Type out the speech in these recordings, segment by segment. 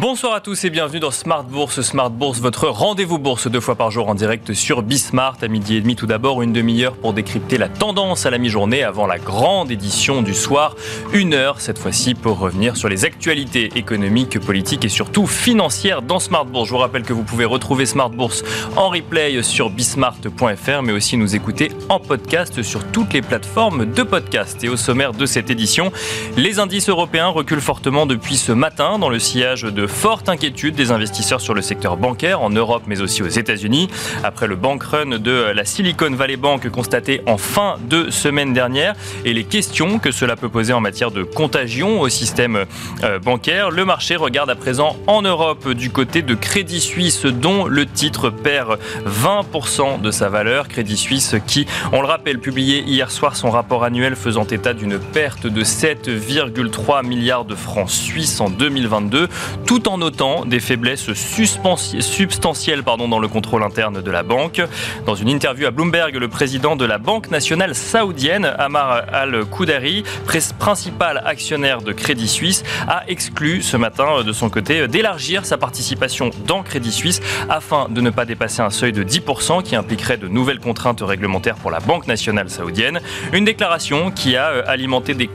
Bonsoir à tous et bienvenue dans Smart Bourse. Smart Bourse, votre rendez-vous bourse deux fois par jour en direct sur Bismart à midi et demi. Tout d'abord, une demi-heure pour décrypter la tendance à la mi-journée avant la grande édition du soir. Une heure cette fois-ci pour revenir sur les actualités économiques, politiques et surtout financières dans Smart Bourse. Je vous rappelle que vous pouvez retrouver Smart Bourse en replay sur bismart.fr mais aussi nous écouter en podcast sur toutes les plateformes de podcast. Et au sommaire de cette édition, les indices européens reculent fortement depuis ce matin dans le sillage de forte inquiétude des investisseurs sur le secteur bancaire en Europe mais aussi aux États-Unis. Après le bank run de la Silicon Valley Bank constaté en fin de semaine dernière et les questions que cela peut poser en matière de contagion au système euh, bancaire, le marché regarde à présent en Europe du côté de Crédit Suisse dont le titre perd 20% de sa valeur. Crédit Suisse qui, on le rappelle, publié hier soir son rapport annuel faisant état d'une perte de 7,3 milliards de francs suisses en 2022 tout en notant des faiblesses substantielles pardon, dans le contrôle interne de la banque. Dans une interview à Bloomberg, le président de la Banque nationale saoudienne, Amar al-Koudari, principal actionnaire de Crédit Suisse, a exclu ce matin euh, de son côté euh, d'élargir sa participation dans Crédit Suisse afin de ne pas dépasser un seuil de 10% qui impliquerait de nouvelles contraintes réglementaires pour la Banque nationale saoudienne. Une déclaration qui a euh, alimenté des,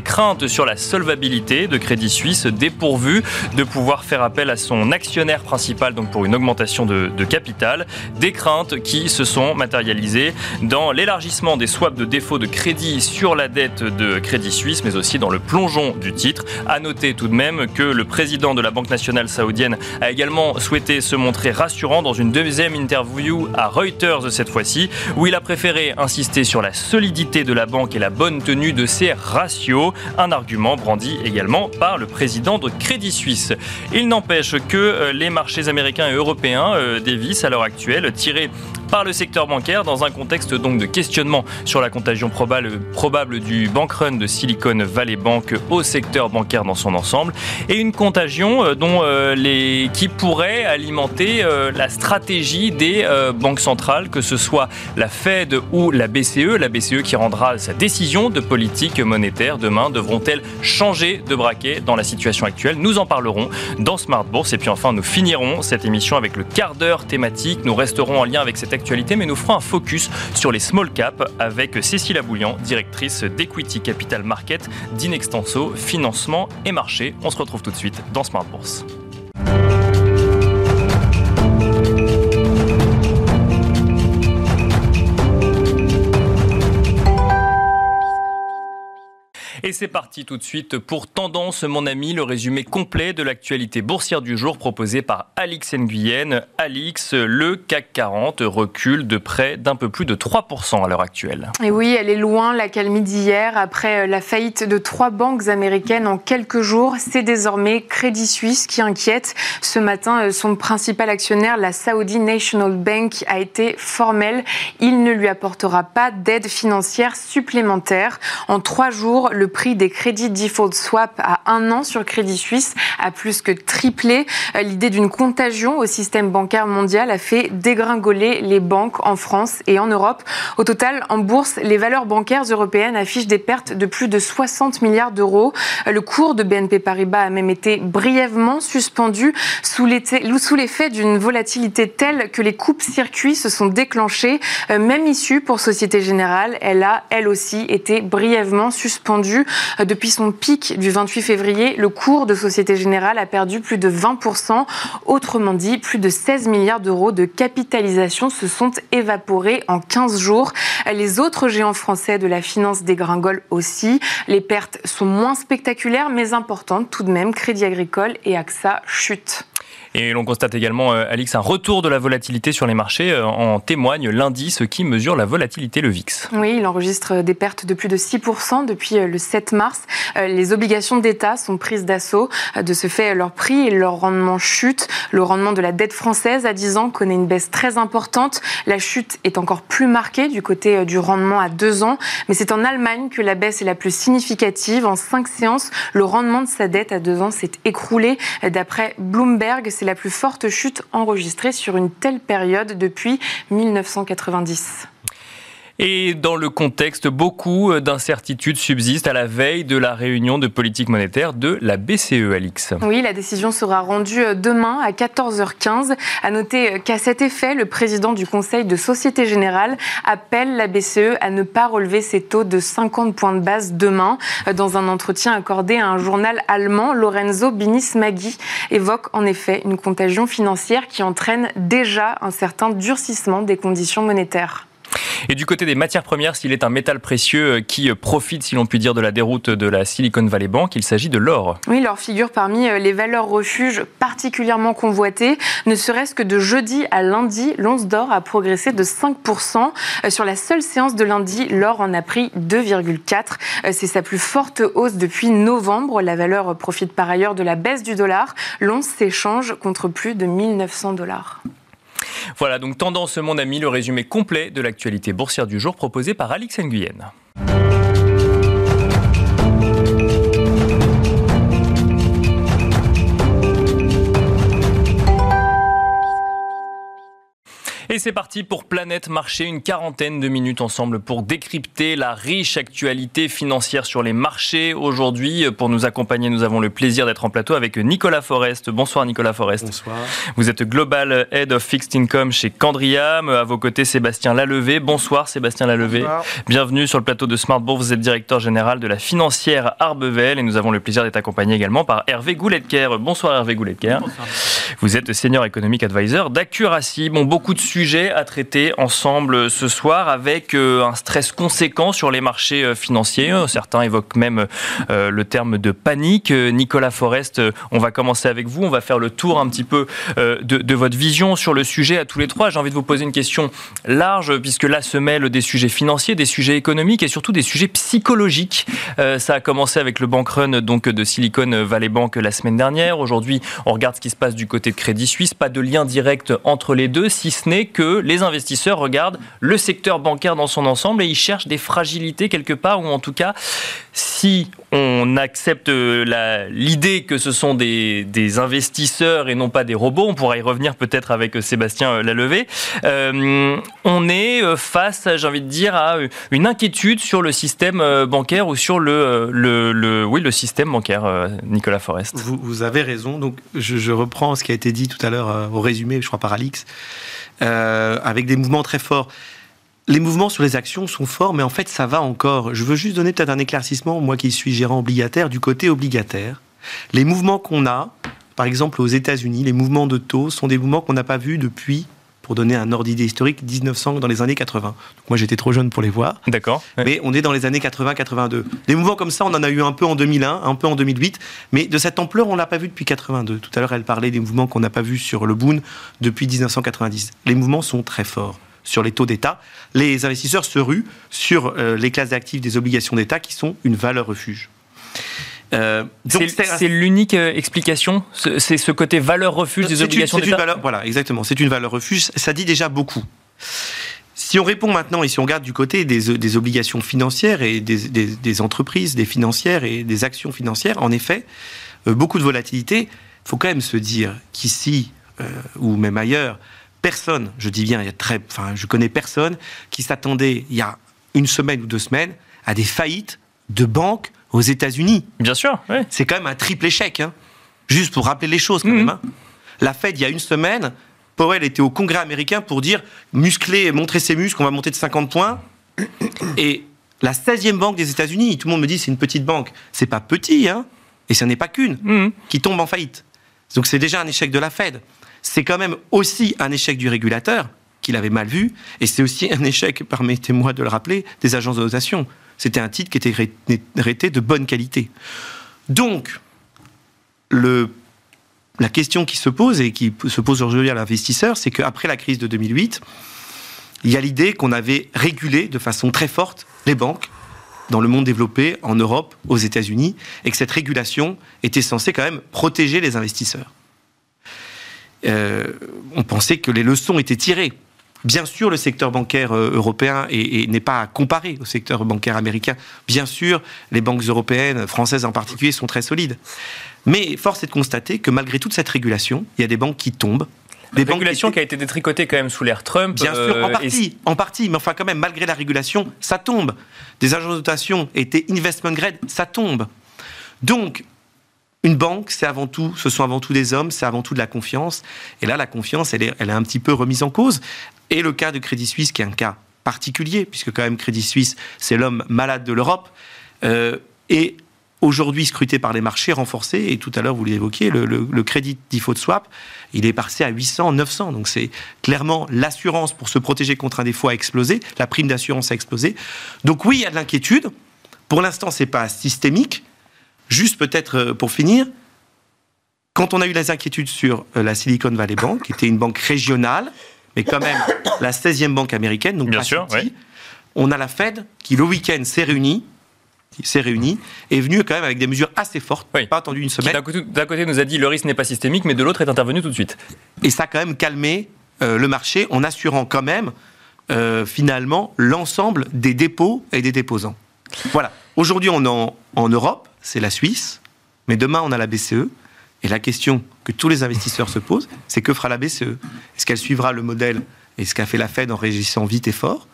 craintes sur la solvabilité de Crédit Suisse dépourvu de pouvoir faire appel à son actionnaire principal donc pour une augmentation de, capital. Des craintes qui se sont matérialisées dans l'élargissement des swaps de défaut de crédit sur la dette de Crédit Suisse, mais aussi dans le plongeon du titre. À noter tout de même que le président de la Banque nationale saoudienne a également souhaité se montrer rassurant dans une deuxième interview à Reuters cette fois-ci, où il a préféré insister sur la solidité de la banque et la bonne tenue de ses ratios, un argument brandi également par le président de Crédit Suisse. Il n'empêche que euh, les marchés américains et européens euh, dévissent à l'heure actuelle, tirés par le secteur bancaire dans un contexte donc de questionnement sur la contagion probable, probable du bank run de Silicon Valley Bank au secteur bancaire dans son ensemble et une contagion euh, dont les, qui pourrait alimenter la stratégie des banques centrales, que ce soit la Fed ou la BCE. La BCE qui rendra sa décision de politique monétaire demain devront-elles changer de braquet dans la situation actuelle? Nous en parlerons dans Smart Bourse. Et puis enfin, nous finirons cette émission avec le quart d'heure thématique. Nous resterons en lien avec cette mais nous ferons un focus sur les small caps avec Cécile Aboulian, directrice d'Equity Capital Market d'Inextenso, financement et marché. On se retrouve tout de suite dans Smart Bourse. Et c'est parti tout de suite pour Tendance, mon ami, le résumé complet de l'actualité boursière du jour proposé par Alix Nguyen. Alix, le CAC 40 recule de près d'un peu plus de 3% à l'heure actuelle. Et oui, elle est loin, la calmie d'hier. Après la faillite de trois banques américaines en quelques jours, c'est désormais Crédit Suisse qui inquiète. Ce matin, son principal actionnaire, la Saudi National Bank, a été formel. Il ne lui apportera pas d'aide financière supplémentaire. En trois jours, le prix des crédits default swap à un an sur Crédit Suisse a plus que triplé. Euh, l'idée d'une contagion au système bancaire mondial a fait dégringoler les banques en France et en Europe. Au total, en bourse, les valeurs bancaires européennes affichent des pertes de plus de 60 milliards d'euros. Euh, le cours de BNP Paribas a même été brièvement suspendu sous l'effet d'une volatilité telle que les coupes-circuits se sont déclenchés. Euh, même issue pour Société Générale, elle a elle aussi été brièvement suspendue. Depuis son pic du 28 février, le cours de Société Générale a perdu plus de 20%. Autrement dit, plus de 16 milliards d'euros de capitalisation se sont évaporés en 15 jours. Les autres géants français de la finance dégringolent aussi. Les pertes sont moins spectaculaires mais importantes tout de même. Crédit Agricole et AXA chutent. Et l'on constate également, euh, Alix, un retour de la volatilité sur les marchés. Euh, en témoigne l'indice qui mesure la volatilité, le VIX. Oui, il enregistre des pertes de plus de 6% depuis euh, le 7 mars. Les obligations d'État sont prises d'assaut. De ce fait, leur prix et leur rendement chutent. Le rendement de la dette française à 10 ans connaît une baisse très importante. La chute est encore plus marquée du côté du rendement à 2 ans. Mais c'est en Allemagne que la baisse est la plus significative. En 5 séances, le rendement de sa dette à 2 ans s'est écroulé. D'après Bloomberg, c'est la plus forte chute enregistrée sur une telle période depuis 1990. Et dans le contexte, beaucoup d'incertitudes subsistent à la veille de la réunion de politique monétaire de la BCE, Alix. Oui, la décision sera rendue demain à 14h15. À noter qu'à cet effet, le président du Conseil de Société Générale appelle la BCE à ne pas relever ses taux de 50 points de base demain. Dans un entretien accordé à un journal allemand, Lorenzo Binis-Maggi évoque en effet une contagion financière qui entraîne déjà un certain durcissement des conditions monétaires. Et du côté des matières premières, s'il est un métal précieux euh, qui euh, profite, si l'on peut dire, de la déroute de la Silicon Valley Bank, il s'agit de l'or. Oui, l'or figure parmi euh, les valeurs refuges particulièrement convoitées. Ne serait-ce que de jeudi à lundi, l'once d'or a progressé de 5%. Sur la seule séance de lundi, l'or en a pris 2,4. C'est sa plus forte hausse depuis novembre. La valeur profite par ailleurs de la baisse du dollar. L'once s'échange contre plus de 1900 dollars. Voilà, donc Tendance Mon Ami, le résumé complet de l'actualité boursière du jour proposé par Alix Nguyen. Et c'est parti pour Planète Marché, une quarantaine de minutes ensemble pour décrypter la riche actualité financière sur les marchés. Aujourd'hui, pour nous accompagner, nous avons le plaisir d'être en plateau avec Nicolas Forest. Bonsoir Nicolas Forest. Bonsoir. Vous êtes Global Head of Fixed Income chez Candriam. À vos côtés, Sébastien Lalevé. Bonsoir Sébastien Lalevé. Bonsoir. Bienvenue sur le plateau de Smartbourg. Vous êtes directeur général de la financière Arbevel et nous avons le plaisir d'être accompagné également par Hervé Gouletker. Bonsoir Hervé Gouletker. Bonsoir. Vous êtes Senior Economic Advisor d'Accuracy. Bon, beaucoup de sujets à traiter ensemble ce soir avec euh, un stress conséquent sur les marchés euh, financiers. Certains évoquent même euh, le terme de panique. Nicolas Forest, on va commencer avec vous. On va faire le tour un petit peu de, de votre vision sur le sujet à tous les trois. J'ai envie de vous poser une question large puisque là se mêlent des sujets financiers, des sujets économiques et surtout des sujets psychologiques. Ça a commencé avec le bank run donc de Silicon Valley Bank la semaine dernière. Aujourd'hui, on regarde ce qui se passe du côté de Crédit Suisse. Pas de lien direct entre les deux, si ce n'est que les investisseurs regardent le secteur bancaire dans son ensemble et ils cherchent des fragilités quelque part, ou en tout cas, si on accepte l'idée que ce sont des, investisseurs et non pas des robots, on pourra y revenir peut-être avec Sébastien Lalevé, euh, on est face, j'ai envie de dire, à une inquiétude sur le système bancaire ou sur le, le, oui, le système bancaire, Nicolas Forest. Vous, avez raison, donc je, je, reprends ce qui a été dit tout à l'heure euh, au résumé, je crois par Alix. Euh, avec des mouvements très forts. Les mouvements sur les actions sont forts, mais en fait, ça va encore. Je veux juste donner peut-être un éclaircissement, moi qui suis gérant obligataire, du côté obligataire. Les mouvements qu'on a, par exemple aux États-Unis, les mouvements de taux sont des mouvements qu'on n'a pas vus depuis pour donner un ordre d'idée historique, 1900 dans les années 80. Donc moi j'étais trop jeune pour les voir. D'accord. Mais on est dans les années 80-82. Des mouvements comme ça, on en a eu un peu en 2001, un peu en 2008, mais de cette ampleur, on l'a pas vu depuis 82. Tout à l'heure, elle parlait des mouvements qu'on n'a pas vus sur le Boon depuis 1990. Les mouvements sont très forts sur les taux d'État. Les investisseurs se ruent sur euh, les classes d'actifs des obligations d'État qui sont une valeur refuge. Euh, c'est l'unique euh, explication C'est ce côté valeur refuge des obligations Voilà, exactement. C'est une valeur refuge. Ça dit déjà beaucoup. Si on répond maintenant et si on regarde du côté des, obligations financières et des, entreprises, des financières et des actions financières, en effet, euh, beaucoup de volatilité. Il faut quand même se dire qu'ici, ou même ailleurs, personne, je dis bien, il y a très, enfin, je connais personne qui s'attendait il y a une semaine ou deux semaines à des faillites de banques aux États-Unis. Bien sûr. C'est quand même un triple échec. Hein. Juste pour rappeler les choses, quand mhm. même. Hein. La Fed, il y a une semaine, Powell était au Congrès américain pour dire muscler, montrer ses muscles, on va monter de 50 points. Et la 16e banque des États-Unis, tout le monde me dit c'est une petite banque. C'est pas petit, hein. Et ce n'est pas qu'une mhm. qui tombe en faillite. Donc c'est déjà un échec de la Fed. C'est quand même aussi un échec du régulateur, qu'il avait mal vu, et c'est aussi un échec, permettez-moi de le rappeler, des agences de notation. C'était un titre qui était de bonne qualité. Donc, la question qui se pose et qui se pose aujourd'hui à l'investisseur, c'est qu'après la crise de 2008, il y a l'idée qu'on avait régulé de façon très forte les banques dans le monde développé, en Europe, aux États-Unis, et que cette régulation était censée quand même protéger les investisseurs. Euh, on pensait que les leçons étaient tirées Bien sûr, le secteur bancaire euh, européen n'est pas à comparer au secteur bancaire américain. Bien sûr, les banques européennes, françaises en particulier, sont très solides. Mais force est de constater que malgré toute cette régulation, il y a des banques qui tombent Des régulation qui a été détricotée quand même sous l'ère Trump. Bien sûr, en partie, en partie, mais enfin quand même, malgré la régulation, ça tombe. Des agences de notation étaient investment grade, ça tombe. Donc, une banque, c'est avant tout, ce sont avant tout des hommes, c'est avant tout de la confiance. Et là, la confiance, elle est, elle est un petit peu remise en cause. Et le cas de Crédit Suisse, qui est un cas particulier, puisque quand même Crédit Suisse, c'est l'homme malade de l'Europe, euh, est aujourd'hui scruté par les marchés, renforcé. Et tout à l'heure, vous l'évoquiez, le, le, crédit default swap, il est passé à 800, 900. Donc c'est clairement l'assurance pour se protéger contre un défaut a explosé, la prime d'assurance a explosé. Donc oui, il y a de l'inquiétude. Pour l'instant, c'est pas systémique. Juste peut-être euh, pour finir, quand on a eu les inquiétudes sur euh, la Silicon Valley Bank, qui était une banque régionale, mais quand même la 16e banque américaine, donc Bien sûr, on a la Fed qui le week-end s'est réunie s'est réunie, est venu quand même avec des mesures assez fortes, pas attendu une semaine. D'un côté, nous a dit le risque n'est pas systémique, mais de l'autre est intervenu tout de suite. Et ça a quand même calmé euh, le marché en assurant quand même finalement l'ensemble des dépôts et des déposants. Voilà. Aujourd'hui, on est en Europe, c'est la Suisse, mais demain on a la BCE. Et la question que tous les investisseurs se posent, c'est que fera la BCE Est-ce qu'elle suivra le modèle et ce qu'a fait la Fed en régissant vite et fort?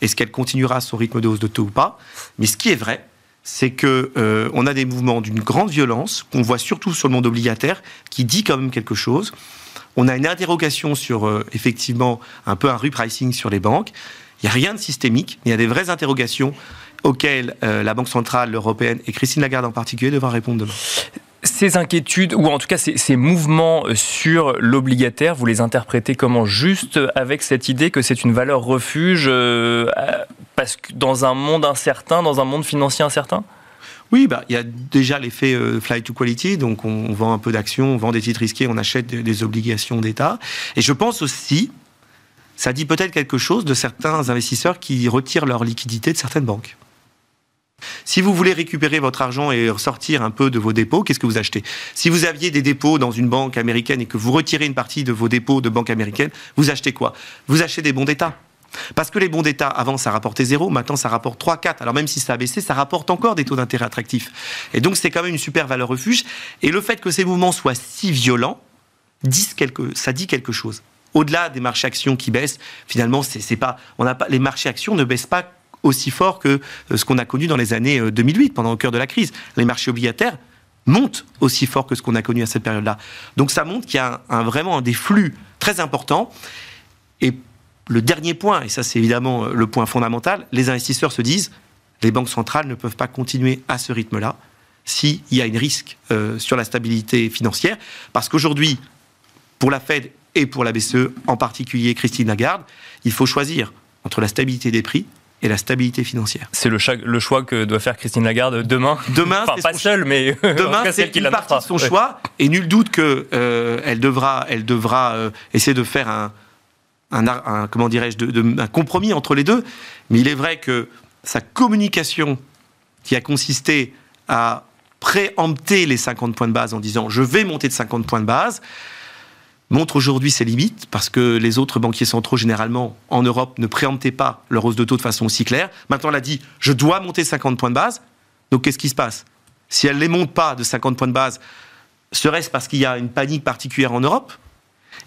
Est-ce qu'elle continuera son rythme de hausse de taux ou pas? Mais ce qui est vrai, c'est que euh, on a des mouvements d'une grande violence qu'on voit surtout sur le monde obligataire, qui dit quand même quelque chose. On a une interrogation sur euh, effectivement un peu un repricing sur les banques. Il n'y a rien de systémique, il y a des vraies interrogations auxquelles euh, la Banque centrale européenne et Christine Lagarde en particulier devra répondre demain. Ces inquiétudes, ou en tout cas ces, mouvements sur l'obligataire, vous les interprétez comment Juste avec cette idée que c'est une valeur refuge euh, parce que dans un monde incertain, dans un monde financier incertain? Oui, bah, il y a déjà l'effet euh, fly to quality, donc on, vend un peu d'actions, on vend des titres risqués, on achète des obligations d'État. Et je pense aussi, ça dit peut-être quelque chose de certains investisseurs qui retirent leur liquidité de certaines banques. Si vous voulez récupérer votre argent et sortir un peu de vos dépôts, qu'est-ce que vous achetez? Si vous aviez des dépôts dans une banque américaine et que vous retirez une partie de vos dépôts de banque américaine, vous achetez quoi? Vous achetez des bons d'État. Parce que les bons d'État, avant, ça rapportait zéro, maintenant, ça rapporte 3, 4. Alors même si ça a baissé, ça rapporte encore des taux d'intérêt attractifs. Et donc, c'est quand même une super valeur refuge. Et le fait que ces mouvements soient si violents, ça dit quelque chose. Au-delà des marchés actions qui baissent, finalement, c'est pas, les marchés actions ne baissent pas aussi fort que euh, ce qu'on a connu dans les années 2008, euh, pendant le cœur de la crise. Les marchés obligataires montent aussi fort que ce qu'on a connu à cette période-là. Donc ça montre qu'il y a un, vraiment des flux très importants. Et le dernier point, et ça c'est évidemment euh, le point fondamental, les investisseurs se disent, les banques centrales ne peuvent pas continuer à ce rythme-là s'il y a un risque sur la stabilité financière. Parce qu'aujourd'hui, pour la Fed et pour la BCE, en particulier Christine Lagarde, il faut choisir entre la stabilité des prix et la stabilité financière. C'est le, le, choix que doit faire Christine Lagarde demain. Demain, enfin, pas seule, mais demain, c'est une partie de son choix, et nul doute que euh, elle devra, elle devra euh, essayer de faire un, un, comment dirais-je, de, un compromis entre les deux. Mais il est vrai que sa communication, qui a consisté à préempter les 50 points de base en disant je vais monter de 50 points de base, montre aujourd'hui ses limites, parce que les autres banquiers centraux, généralement, en Europe, ne préemptaient pas leur hausse de taux de façon aussi claire. Maintenant, elle a dit, je dois monter 50 points de base. Donc, qu'est-ce qui se passe? Si elle ne les monte pas de 50 points de base, serait-ce parce qu'il y a une panique particulière en Europe?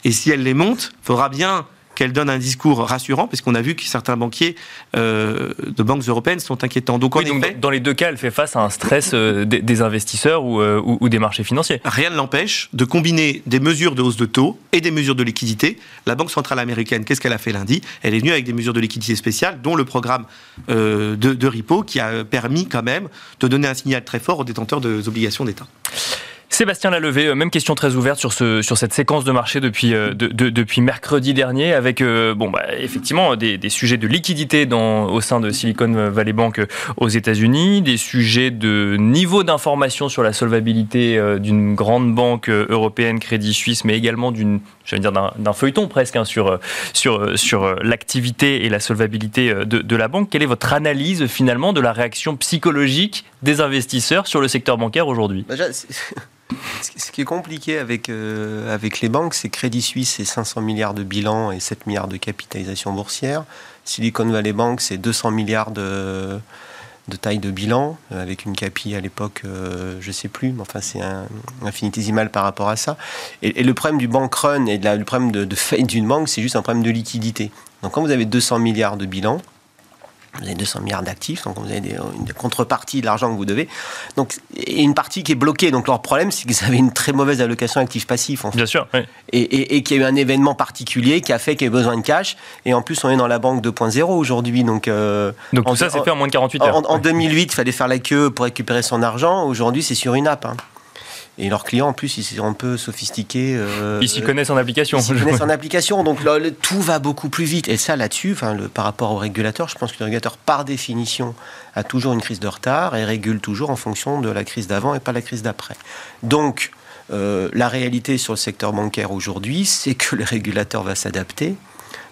Et si elle les monte, il faudra bien qu'elle donne un discours rassurant, parce qu'on a vu que certains banquiers euh, de banques européennes sont inquiétants. Donc, dans les deux cas, elle fait face à un stress euh, des, investisseurs euh, ou, ou, des marchés financiers. Rien ne l'empêche de combiner des mesures de hausse de taux et des mesures de liquidité. La Banque centrale américaine, qu'est-ce qu'elle a fait lundi? Elle est venue avec des mesures de liquidité spéciales, dont le programme de, de repo, qui a permis quand même de donner un signal très fort aux détenteurs des obligations d'État. Sébastien Lalevé, euh, même question très ouverte sur, ce, sur cette séquence de marché depuis, euh, mercredi dernier, avec euh, bah, effectivement des, sujets de liquidité au sein de Silicon Valley Bank aux États-Unis, des sujets de niveau d'information sur la solvabilité d'une grande banque européenne, Crédit Suisse, mais également d'un feuilleton presque hein, sur, l'activité et la solvabilité de la banque. Quelle est votre analyse finalement de la réaction psychologique des investisseurs sur le secteur bancaire aujourd'hui bah, ce qui est compliqué avec, euh, avec les banques, c'est Crédit Suisse, c'est 500 milliards de bilan et 7 milliards de capitalisation boursière. Silicon Valley Bank, c'est 200 milliards de, de taille de bilan, euh, avec une CAPI à l'époque, euh, je sais plus, mais enfin c'est un, infinitésimal par rapport à ça. Et, le problème du bank run et de le problème de, de faillite d'une banque, c'est juste un problème de liquidité. Donc quand vous avez 200 milliards de bilan, vous avez 200 milliards d'actifs, donc vous avez des, une contrepartie de l'argent que vous devez. Donc, et une partie qui est bloquée. Donc leur problème, c'est vous avez une très mauvaise allocation actifs-passifs. Bien sûr. Oui. Et, et, et qu'il y a eu un événement particulier qui a fait qu'il y a besoin de cash. Et en plus, on est dans la banque 2.0 aujourd'hui. Donc, euh, donc tout ça, c'est fait en moins de 48 heures. En, en 2008, il fallait faire la queue pour récupérer son argent. Aujourd'hui, c'est sur une app. Hein. Et leurs clients, en plus, ils sont un peu sophistiqués. Euh, ils s'y connaissent en application. Ils s'y connaissent en application. Donc tout va beaucoup plus vite. Et ça, là-dessus, enfin, par rapport au régulateur, je pense que le régulateur, par définition, a toujours une crise de retard et régule toujours en fonction de la crise d'avant et pas la crise d'après. Donc, euh, la réalité sur le secteur bancaire aujourd'hui, c'est que le régulateur va s'adapter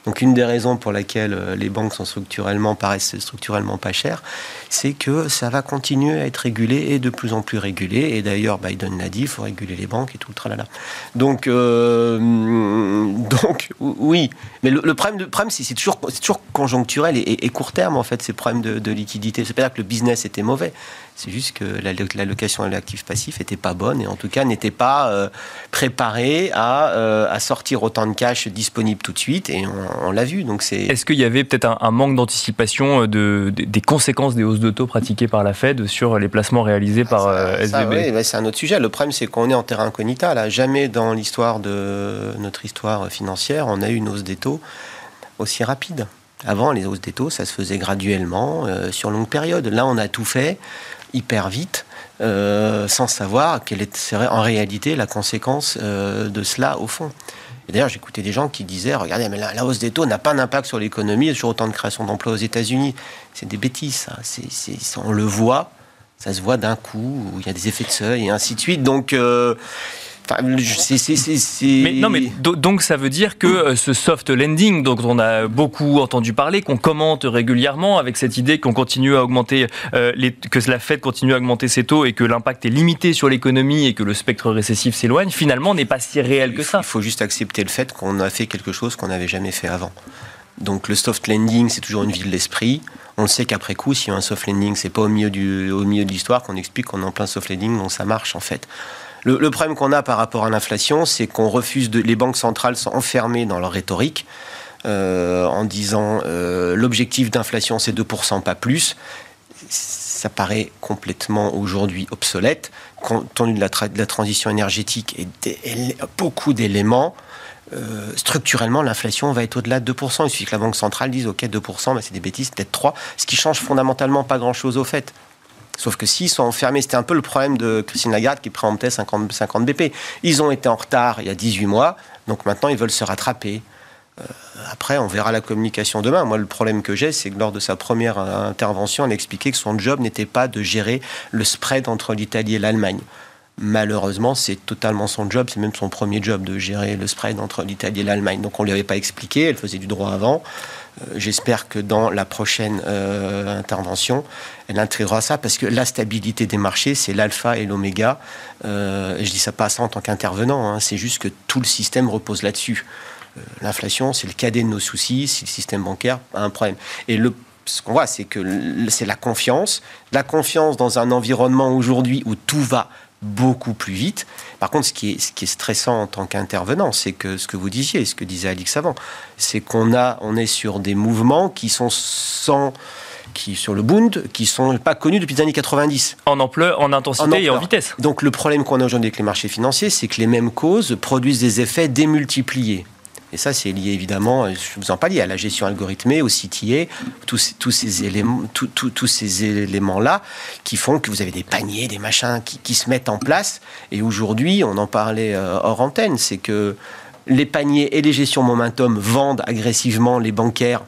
donc une des raisons pour laquelle euh, les banques sont structurellement paraissent structurellement pas chères, c'est que ça va continuer à être régulé et de plus en plus régulé. Et d'ailleurs, Biden l'a dit, il faut réguler les banques et tout le tralala. Donc, euh, donc oui. Mais le, problème, c'est toujours, toujours conjoncturel et, court terme en fait ces problèmes de, de liquidité. C'est pas dire que le business était mauvais. C'est juste que l'allocation à l'actif passif n'était pas bonne et en tout cas n'était pas euh, préparée à, euh, à, sortir autant de cash disponible tout de suite et on, l'a vu. Donc c'est. Est-ce qu'il y avait peut-être un, manque d'anticipation euh, de, des conséquences des hausses de taux pratiquées par la Fed sur les placements réalisés par ça, SVB Oui, bah, c'est un autre sujet. Le problème c'est qu'on est en terrain incognita. Là, jamais dans l'histoire de notre histoire financière on a eu une hausse des taux aussi rapide. Avant, les hausses des taux, ça se faisait graduellement, sur longue période. Là, on a tout fait hyper vite. Euh, sans savoir quelle serait en réalité la conséquence euh, de cela au fond. Et d'ailleurs, j'écoutais des gens qui disaient Regardez, mais la, hausse des taux n'a pas d'impact sur l'économie, a toujours autant de création d'emplois aux États-Unis. C'est des bêtises, ça. on le voit, ça se voit d'un coup, il y a des effets de seuil et ainsi de suite. Donc. Euh, mais, non, mais donc ça veut dire que euh, ce soft landing dont on a beaucoup entendu parler, qu'on commente régulièrement avec cette idée qu'on continue à augmenter, euh, les, que la Fed continue à augmenter ses taux et que l'impact est limité sur l'économie et que le spectre récessif s'éloigne, finalement n'est pas si réel que ça. Il faut juste accepter le fait qu'on a fait quelque chose qu'on n'avait jamais fait avant. Donc le soft landing, c'est toujours une ville d'esprit. On le sait qu'après coup, si un soft landing, c'est pas au milieu, du, au milieu de l'histoire qu'on explique qu'on est en plein soft landing, donc ça marche en fait. Le, problème qu'on a par rapport à l'inflation, c'est qu'on refuse de. Les banques centrales sont enfermées dans leur rhétorique. Euh, en disant euh, l'objectif d'inflation c'est 2%, pas plus. Ça paraît complètement aujourd'hui obsolète, compte tenu de la, transition énergétique et beaucoup d'éléments. Euh, structurellement, l'inflation va être au-delà de 2%. Il suffit que la Banque centrale dise OK, 2%, mais c'est des bêtises, peut-être 3%, ce qui change fondamentalement pas grand-chose au fait. Sauf que s'ils sont enfermés, c'était un peu le problème de Christine Lagarde qui préemptait 50, 50 BP. Ils ont été en retard il y a 18 mois, donc maintenant ils veulent se rattraper. Euh, après, on verra la communication demain. Moi, le problème que j'ai, c'est que lors de sa première intervention, elle expliquait que son job n'était pas de gérer le spread entre l'Italie et l'Allemagne. Malheureusement, c'est totalement son job, c'est même son premier job de gérer le spread entre l'Italie et l'Allemagne. Donc on ne lui avait pas expliqué, elle faisait du droit avant. Euh, j'espère que dans la prochaine euh, intervention, elle intégrera ça parce que la stabilité des marchés, c'est l'alpha et l'oméga. Euh, je dis ça pas ça en tant qu'intervenant, hein, c'est juste que tout le système repose là-dessus. Euh, l'inflation, c'est le cadet de nos soucis. Si le système bancaire a un problème, et ce qu'on voit, c'est que c'est la confiance, la confiance dans un environnement aujourd'hui où tout va beaucoup plus vite. Par contre, ce qui est, ce qui est stressant en tant qu'intervenant, c'est que ce que vous disiez, ce que disait Alix avant, c'est qu'on a, on est sur des mouvements qui sont sans qui sur le Bund, qui sont pas connus depuis les années 90. En ampleur, en intensité et en vitesse. Donc le problème qu'on a aujourd'hui avec les marchés financiers, c'est que les mêmes causes produisent des effets démultipliés. Et ça, c'est lié évidemment, je vous en parle, à la gestion algorithmée, au CTA, tous, ces éléments, tous ces éléments-là qui font que vous avez des paniers, des machins qui, se mettent en place. Et aujourd'hui, on en parlait euh, hors antenne, c'est que les paniers et les gestions momentum vendent agressivement les bancaires.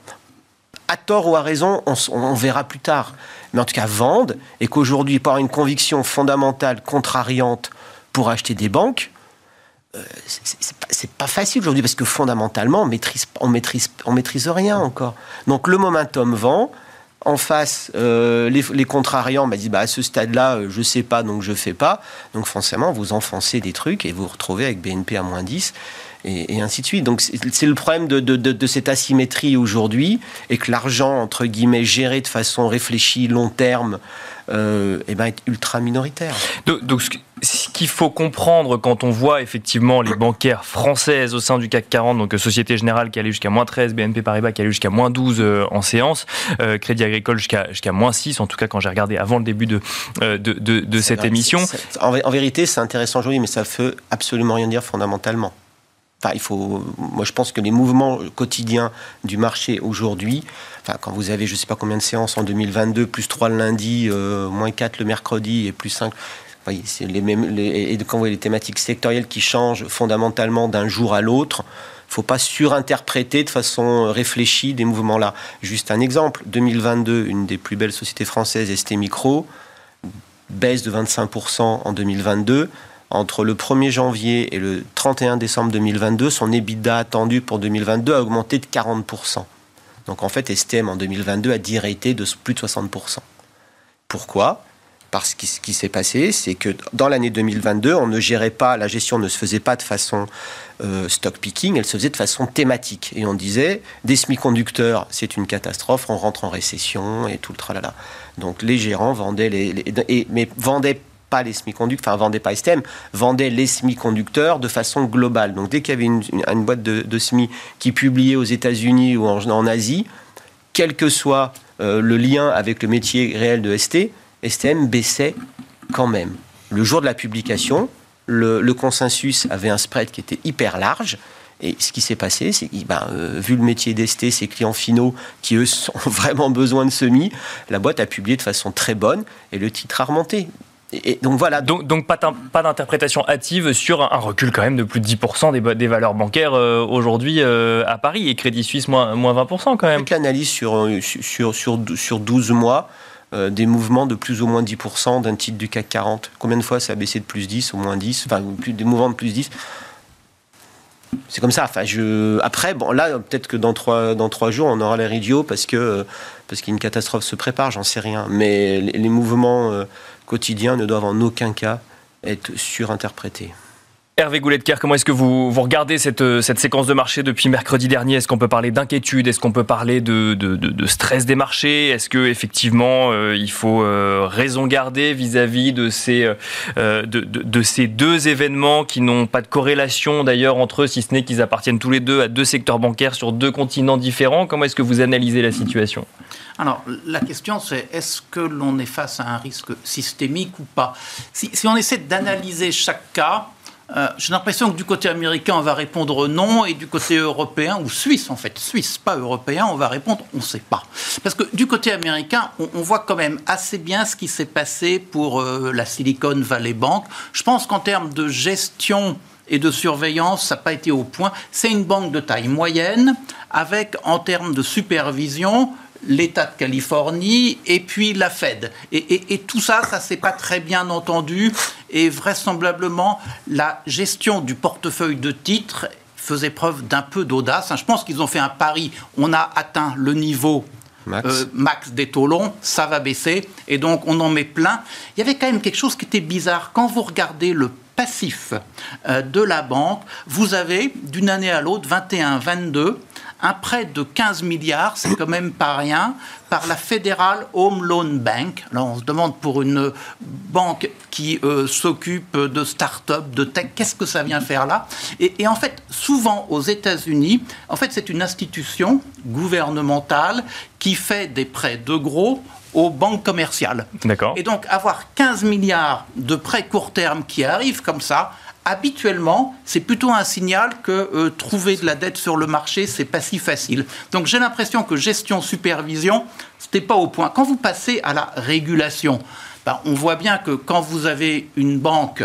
À tort ou à raison, on, on verra plus tard. Mais en tout cas, vendent et qu'aujourd'hui, par une conviction fondamentale contrariante pour acheter des banques, c'est pas facile aujourd'hui parce que fondamentalement, on maîtrise, on maîtrise, on maîtrise rien encore. Donc le momentum vend. En face, euh, les, contrariants bah, disent bah, à ce stade-là, euh, je sais pas, donc je fais pas. Donc forcément, vous enfoncez des trucs et vous vous retrouvez avec BNP à moins 10 et, ainsi de suite. Donc c'est le problème de, de, cette asymétrie aujourd'hui et que l'argent, entre guillemets, géré de façon réfléchie, long terme, euh, eh ben, est ultra minoritaire. Donc, ce qu'il faut comprendre quand on voit effectivement les bancaires françaises au sein du CAC 40, donc Société Générale qui allait jusqu'à moins 13, BNP Paribas qui allait jusqu'à moins 12 euh, en séance, euh, Crédit Agricole jusqu'à jusqu'à moins 6, en tout cas quand j'ai regardé avant le début de, de, de, cette émission. En, en, vérité, c'est intéressant aujourd'hui, mais ça veut absolument rien dire fondamentalement. Enfin, il faut, moi, je pense que les mouvements quotidiens du marché aujourd'hui, enfin, quand vous avez je ne sais pas combien de séances en 2022, plus 3 le lundi, euh, moins 4 le mercredi et plus 5, voyez, les mêmes, et quand vous voyez les thématiques sectorielles qui changent fondamentalement d'un jour à l'autre, il ne faut pas surinterpréter de façon réfléchie des mouvements-là. Juste un exemple, 2022, une des plus belles sociétés françaises, ST Micro, baisse de 25% en 2022 entre le 1er janvier et le 31 décembre 2022, son EBITDA attendu pour 2022 a augmenté de 40%. Donc en fait, STM en 2022 a été de plus de 60%. Pourquoi? Parce que ce qui s'est passé, c'est que dans l'année 2022, on ne gérait pas, la gestion ne se faisait pas de façon euh, stock picking, elle se faisait de façon thématique. Et on disait, des semi-conducteurs, c'est une catastrophe, on rentre en récession et tout le tralala. Donc les gérants vendaient les, mais vendaient pas les semi-conducteurs, enfin vendaient pas STM, vendaient les semi-conducteurs de façon globale. Donc dès qu'il y avait une, boîte de, semi qui publiait aux États-Unis ou en, Asie, quel que soit euh, le lien avec le métier réel de ST, STM baissait quand même. Le jour de la publication, le, consensus avait un spread qui était hyper large. Et ce qui s'est passé, c'est que, ben, euh, vu le métier d'ST, ses clients finaux qui, eux, ont vraiment besoin de semi, la boîte a publié de façon très bonne et le titre a remonté. Et donc voilà. Donc, donc pas d'interprétation hâtive sur un recul quand même de plus de 10% des, des valeurs bancaires euh, aujourd'hui euh, à Paris et Crédit Suisse moins, moins 20% quand même. L'analyse sur, sur, sur, sur 12 mois, euh, des mouvements de plus ou moins 10% d'un titre du CAC 40. Combien de fois ça a baissé de plus 10 ou moins 10 Enfin, des mouvements de plus 10 c'est comme ça. Enfin, je... Après, bon, là, peut-être que dans trois, dans trois jours, on aura l'air idiot parce que parce qu'une catastrophe se prépare, j'en sais rien. Mais les, mouvements quotidiens ne doivent en aucun cas être surinterprétés. Hervé Goulet-Kerr, comment est-ce que vous, vous regardez cette, cette, séquence de marché depuis mercredi dernier? Est-ce qu'on peut parler d'inquiétude? Est-ce qu'on peut parler de, de, stress des marchés? Est-ce que effectivement euh, il faut euh, raison garder vis-à-vis de, ces, euh, de, ces deux événements qui n'ont pas de corrélation d'ailleurs entre eux, si ce n'est qu'ils appartiennent tous les deux à deux secteurs bancaires sur deux continents différents? Comment est-ce que vous analysez la situation? Alors, la question, c'est est-ce que l'on est face à un risque systémique ou pas? Si, on essaie d'analyser chaque cas, euh, j'ai l'impression que du côté américain, on va répondre non, et du côté européen, ou suisse en fait, suisse, pas européen, on va répondre on ne sait pas. Parce que du côté américain, on, voit quand même assez bien ce qui s'est passé pour euh, la Silicon Valley Bank. Je pense qu'en termes de gestion et de surveillance, ça n'a pas été au point. C'est une banque de taille moyenne, avec en termes de supervision, l'État de Californie et puis la Fed. Et, tout ça, ça s'est pas très bien entendu et vraisemblablement la gestion du portefeuille de titres faisait preuve d'un peu d'audace. Je pense qu'ils ont fait un pari. On a atteint le niveau Max. Euh, max. des taux longs, ça va baisser, et donc on en met plein. Il y avait quand même quelque chose qui était bizarre. Quand vous regardez le passif euh, de la banque, vous avez d'une année à l'autre, 21, 22, un prêt de 15 milliards, c'est quand même pas rien, par la Federal Home Loan Bank. Alors on se demande pour une banque qui euh, s'occupe de start-up, de tech, qu'est-ce que ça vient faire là? Et, en fait, souvent aux États-Unis, en fait, c'est une institution gouvernementale qui fait des prêts de gros aux banques commerciales. D'accord. Et donc avoir 15 milliards de prêts court terme qui arrivent comme ça, habituellement, c'est plutôt un signal que euh, trouver de la dette sur le marché, c'est pas si facile. Donc j'ai l'impression que gestion supervision, c'était pas au point. Quand vous passez à la régulation, ben, on voit bien que quand vous avez une banque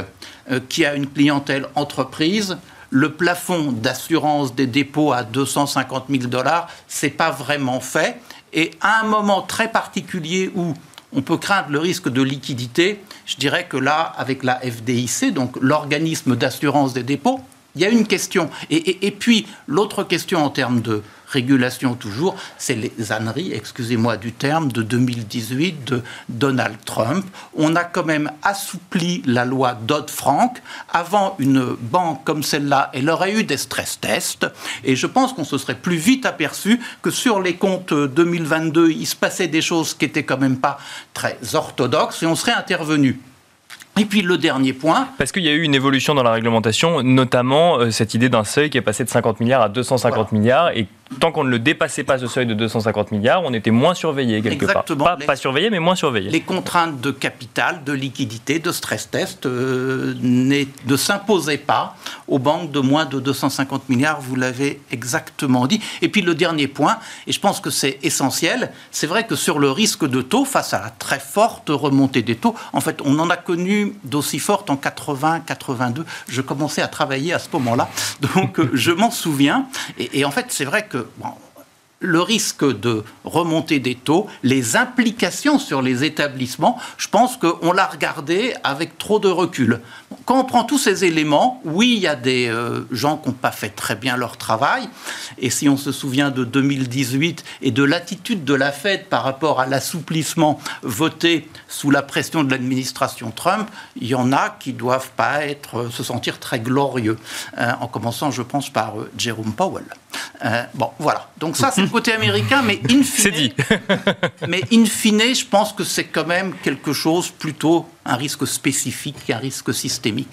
euh, qui a une clientèle entreprise, le plafond d'assurance des dépôts à 250 000 dollars, c'est pas vraiment fait. Et à un moment très particulier où on peut craindre le risque de liquidité. Je dirais que là, avec la FDIC, donc l'organisme d'assurance des dépôts, il y a une question. Et, puis, l'autre question en termes de régulation toujours, c'est les âneries, excusez-moi du terme, de 2018 de Donald Trump. On a quand même assoupli la loi Dodd-Frank. Avant une banque comme celle-là, elle aurait eu des stress tests. Et je pense qu'on se serait plus vite aperçu que sur les comptes 2022, il se passait des choses qui étaient quand même pas très orthodoxes et on serait intervenu. Et puis le dernier point. Parce qu'il y a eu une évolution dans la réglementation, notamment euh, cette idée d'un seuil qui est passé de 50 milliards à 250 milliards et tant qu'on ne le dépassait pas ce seuil de 250 milliards, on était moins surveillé quelque Exactement. part. Pas, pas, surveillé, mais moins surveillé. Les contraintes de capital, de liquidité, de stress test euh, ne s'imposaient pas aux banques de moins de 250 milliards, vous l'avez exactement dit. Et puis le dernier point, et je pense que c'est essentiel, c'est vrai que sur le risque de taux, face à la très forte remontée des taux, en fait, on en a connu d'aussi forte en 80-82. Je commençais à travailler à ce moment-là, donc euh, je m'en souviens. Et, et en fait, c'est vrai que le risque de remontée des taux, les implications sur les établissements, je pense qu'on l'a regardé avec trop de recul. Quand on prend tous ces éléments, oui, il y a des euh, gens qui n'ont pas fait très bien leur travail. Et si on se souvient de 2018 et de l'attitude de la Fed par rapport à l'assouplissement voté sous la pression de l'administration Trump, il y en a qui ne doivent pas euh, se sentir très glorieux. Euh, en commençant, je pense, par euh, Jerome Powell. Euh, bon, voilà. Donc ça, c'est le côté américain, mais in fine... C'est dit. mais in fine, je pense que c'est quand même quelque chose plutôt un risque spécifique, un risque systémique.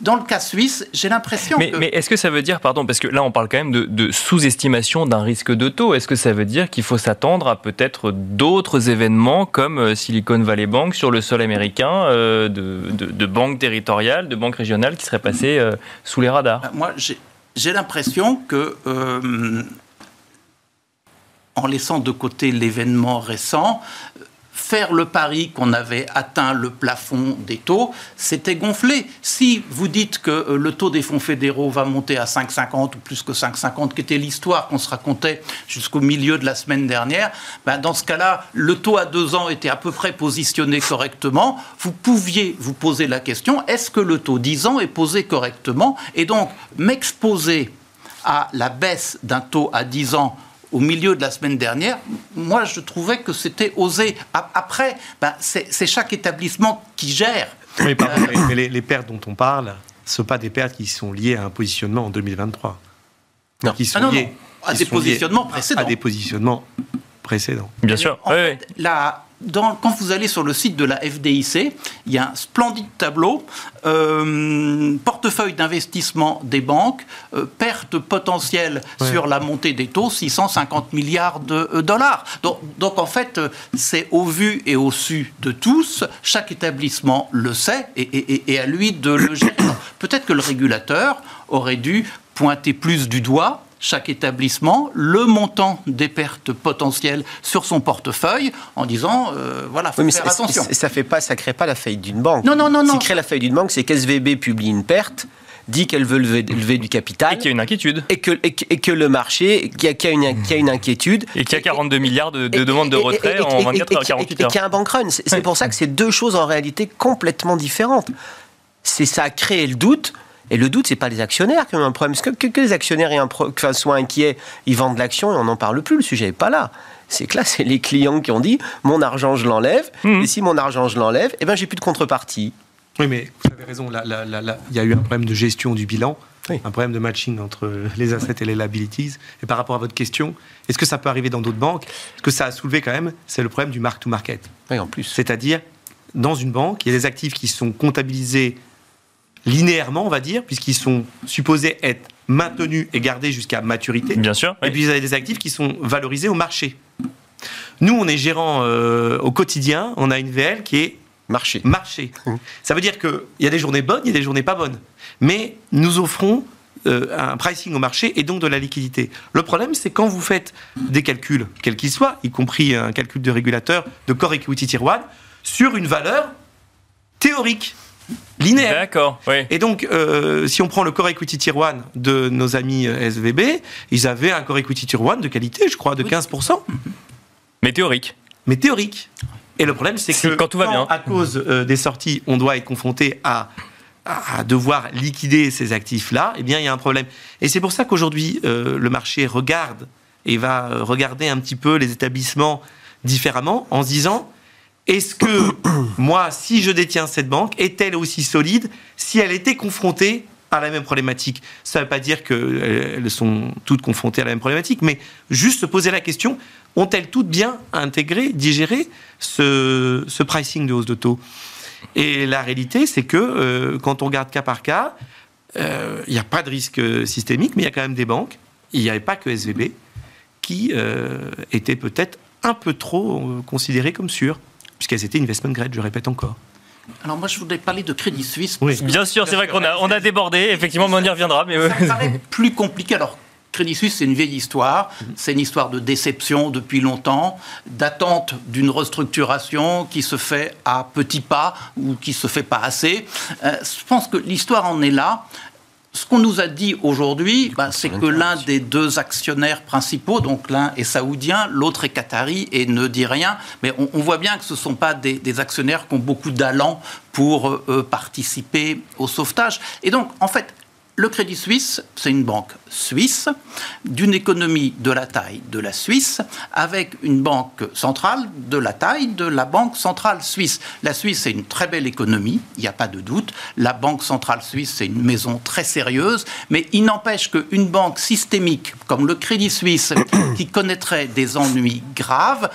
Dans le cas suisse, j'ai l'impression mais, que... Mais est-ce que ça veut dire, pardon, parce que là on parle quand même de, de sous-estimation d'un risque de taux, est-ce que ça veut dire qu'il faut s'attendre à peut-être d'autres événements comme euh, Silicon Valley Bank sur le sol américain, euh, de, de, de, banques territoriales, de banques régionales qui seraient passées euh, sous les radars? Moi, j'ai l'impression que... Euh, en laissant de côté l'événement récent, faire le pari qu'on avait atteint le plafond des taux, c'était gonflé. Si vous dites que euh, le taux des fonds fédéraux va monter à 5,50 ou plus que 5,50, qui était l'histoire qu'on se racontait jusqu'au milieu de la semaine dernière, ben dans ce cas-là, le taux à deux ans était à peu près positionné correctement. Vous pouviez vous poser la question, est-ce que le taux 10 ans est posé correctement? Et donc, m'exposer à la baisse d'un taux à 10 ans au milieu de la semaine dernière, moi je trouvais que c'était osé. Après, ben, c'est chaque établissement qui gère. Oui, pardon, mais les, les, pertes dont on parle, ne sont pas des pertes qui sont liées à un positionnement en 2023. Non. Qui sont ah non, liées, non. à des positionnements précédents. À des positionnements précédents. Bien sûr. En oui, fait, oui. La, dans, quand vous allez sur le site de la FDIC, il y a un splendide tableau, euh, portefeuille d'investissement des banques, euh, perte potentielle ouais. sur la montée des taux, 650 milliards de euh, dollars. Donc, donc en fait, c'est au vu et au su de tous, chaque établissement le sait et, et, et à lui de le gérer. Peut-être que le régulateur aurait dû pointer plus du doigt chaque établissement le montant des pertes potentielles sur son portefeuille en disant euh, voilà faut oui, faire attention. Ça fait pas ça crée pas la faillite d'une banque. Non non non non. Ce qui crée la faillite d'une banque, c'est qu'SVB publie une perte dit qu'elle veut lever, lever, du capital. Et qu'il y a une inquiétude. Et que, et que, et que le marché, qu'il y, qu y, a une, qu y a une inquiétude. Et qu'il y a 42 milliards de, de demandes de retrait en 24 heures, 48 heures. Et qu'il y a un bank run. C'est pour ça que c'est deux choses en réalité complètement différentes. C'est ça a créé le doute. Et le doute, c'est pas les actionnaires qui ont un problème. Parce que, que, que les actionnaires aient un pro, enfin, soient inquiets, ils vendent l'action et on n'en parle plus. Le sujet n'est pas là. C'est que là, c'est les clients qui ont dit mon argent, je l'enlève. Mmh. Et si mon argent, je l'enlève, eh ben, j'ai plus de contrepartie. Oui, mais vous avez raison. Il y a eu un problème de gestion du bilan. Oui. Un problème de matching entre les assets et les liabilities. Et par rapport à votre question, est-ce que ça peut arriver dans d'autres banques? Ce que ça a soulevé quand même, c'est le problème du mark-to-market. Oui, en plus. C'est-à-dire, dans une banque, il y a des actifs qui sont comptabilisés linéairement, on va dire, puisqu'ils sont supposés être maintenus et gardés jusqu'à maturité. Bien sûr. Oui. Et puis, vous avez des actifs qui sont valorisés au marché. Nous, on est gérant euh, au quotidien, on a une VL qui est marché. marché. Mmh. Ça veut dire qu'il y a des journées bonnes, il y a des journées pas bonnes. Mais nous offrons euh, un pricing au marché et donc de la liquidité. Le problème, c'est quand vous faites des calculs, quels qu'ils soient, y compris un calcul de régulateur de Core Equity Tier 1, sur une valeur théorique linéaire. D'accord, oui. Et donc, euh, si on prend le Core Equity Tier 1 de nos amis SVB, ils avaient un Core Equity Tier 1 de qualité, je crois, de 15%. Mais théorique. Mais théorique. Et le problème, c'est que quand tout va bien, à cause euh, des sorties, on doit être confronté à à devoir liquider ces actifs-là, eh bien, il y a un problème. Et c'est pour ça qu'aujourd'hui, euh, le marché regarde et va regarder un petit peu les établissements différemment en se disant est-ce que moi, si je détiens cette banque, est-elle aussi solide si elle était confrontée à la même problématique? Ça ne veut pas dire qu'elles sont toutes confrontées à la même problématique, mais juste se poser la question ont-elles toutes bien intégré, digéré ce, pricing de hausse de taux? Et la réalité, c'est que euh, quand on regarde cas par cas, euh, il n'y a pas de risque systémique, mais il y a quand même des banques, il n'y avait pas que SVB, qui euh, étaient peut-être un peu trop considérées comme sûres, puisqu'elles étaient investment grade, je répète encore. Alors moi, je voudrais parler de Crédit Suisse. Oui. Bien sûr, c'est vrai qu'on a, on a débordé, effectivement, mais on y reviendra. Mais... Ça paraît plus compliqué. Alors, Crédit Suisse, c'est une vieille histoire. C'est une histoire de déception depuis longtemps, d'attente d'une restructuration qui se fait à petits pas ou qui se fait pas assez. Euh, je pense que l'histoire en est là. Ce qu'on nous a dit aujourd'hui, bah, c'est que l'un des deux actionnaires principaux, donc l'un est saoudien, l'autre est qatari et ne dit rien. Mais on, voit bien que ce ne sont pas des, actionnaires qui ont beaucoup d'allant pour euh, participer au sauvetage. Et donc, en fait, le Crédit Suisse, c'est une banque suisse, d'une économie de la taille de la Suisse, avec une banque centrale de la taille de la Banque centrale suisse. La Suisse, c'est une très belle économie, il n'y a pas de doute. La Banque centrale suisse, c'est une maison très sérieuse, mais il n'empêche qu'une banque systémique comme le Crédit Suisse, qui connaîtrait des ennuis graves,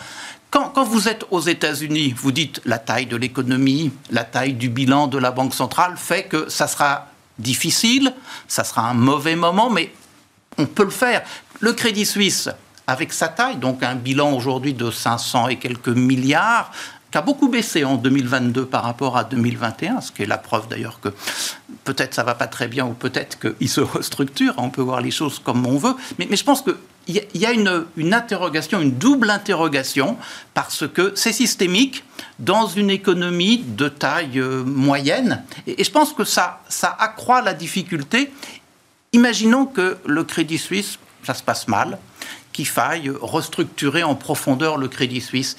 quand, quand, vous êtes aux États-Unis, vous dites la taille de l'économie, la taille du bilan de la Banque centrale fait que ça sera difficile, ça sera un mauvais moment, mais on peut le faire. Le Crédit Suisse, avec sa taille, donc un bilan aujourd'hui de 500 et quelques milliards, qui a beaucoup baissé en 2022 par rapport à 2021, ce qui est la preuve d'ailleurs que peut-être ça va pas très bien ou peut-être qu'il se restructure, on peut voir les choses comme on veut, mais, je pense que il y a une, interrogation, une double interrogation, parce que c'est systémique dans une économie de taille euh, moyenne. Et, je pense que ça, ça accroît la difficulté. Imaginons que le Crédit Suisse, ça se passe mal, qu'il faille restructurer en profondeur le Crédit Suisse.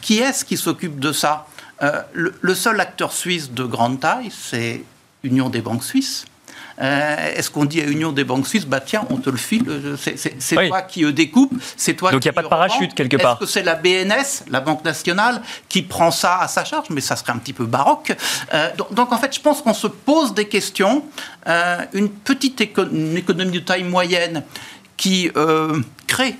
Qui est-ce qui s'occupe de ça? Euh, le, le seul acteur suisse de grande taille, c'est Union des banques suisses. Euh, est-ce qu'on dit à Union des banques suisses, bah tiens, on te le file, euh, c'est toi qui euh, découpe, c'est toi Donc il n'y a pas de parachute quelque part. Est-ce que c'est la BNS, la Banque nationale, qui prend ça à sa charge? Mais ça serait un petit peu baroque. donc, en fait, je pense qu'on se pose des questions. une petite économie de taille moyenne qui crée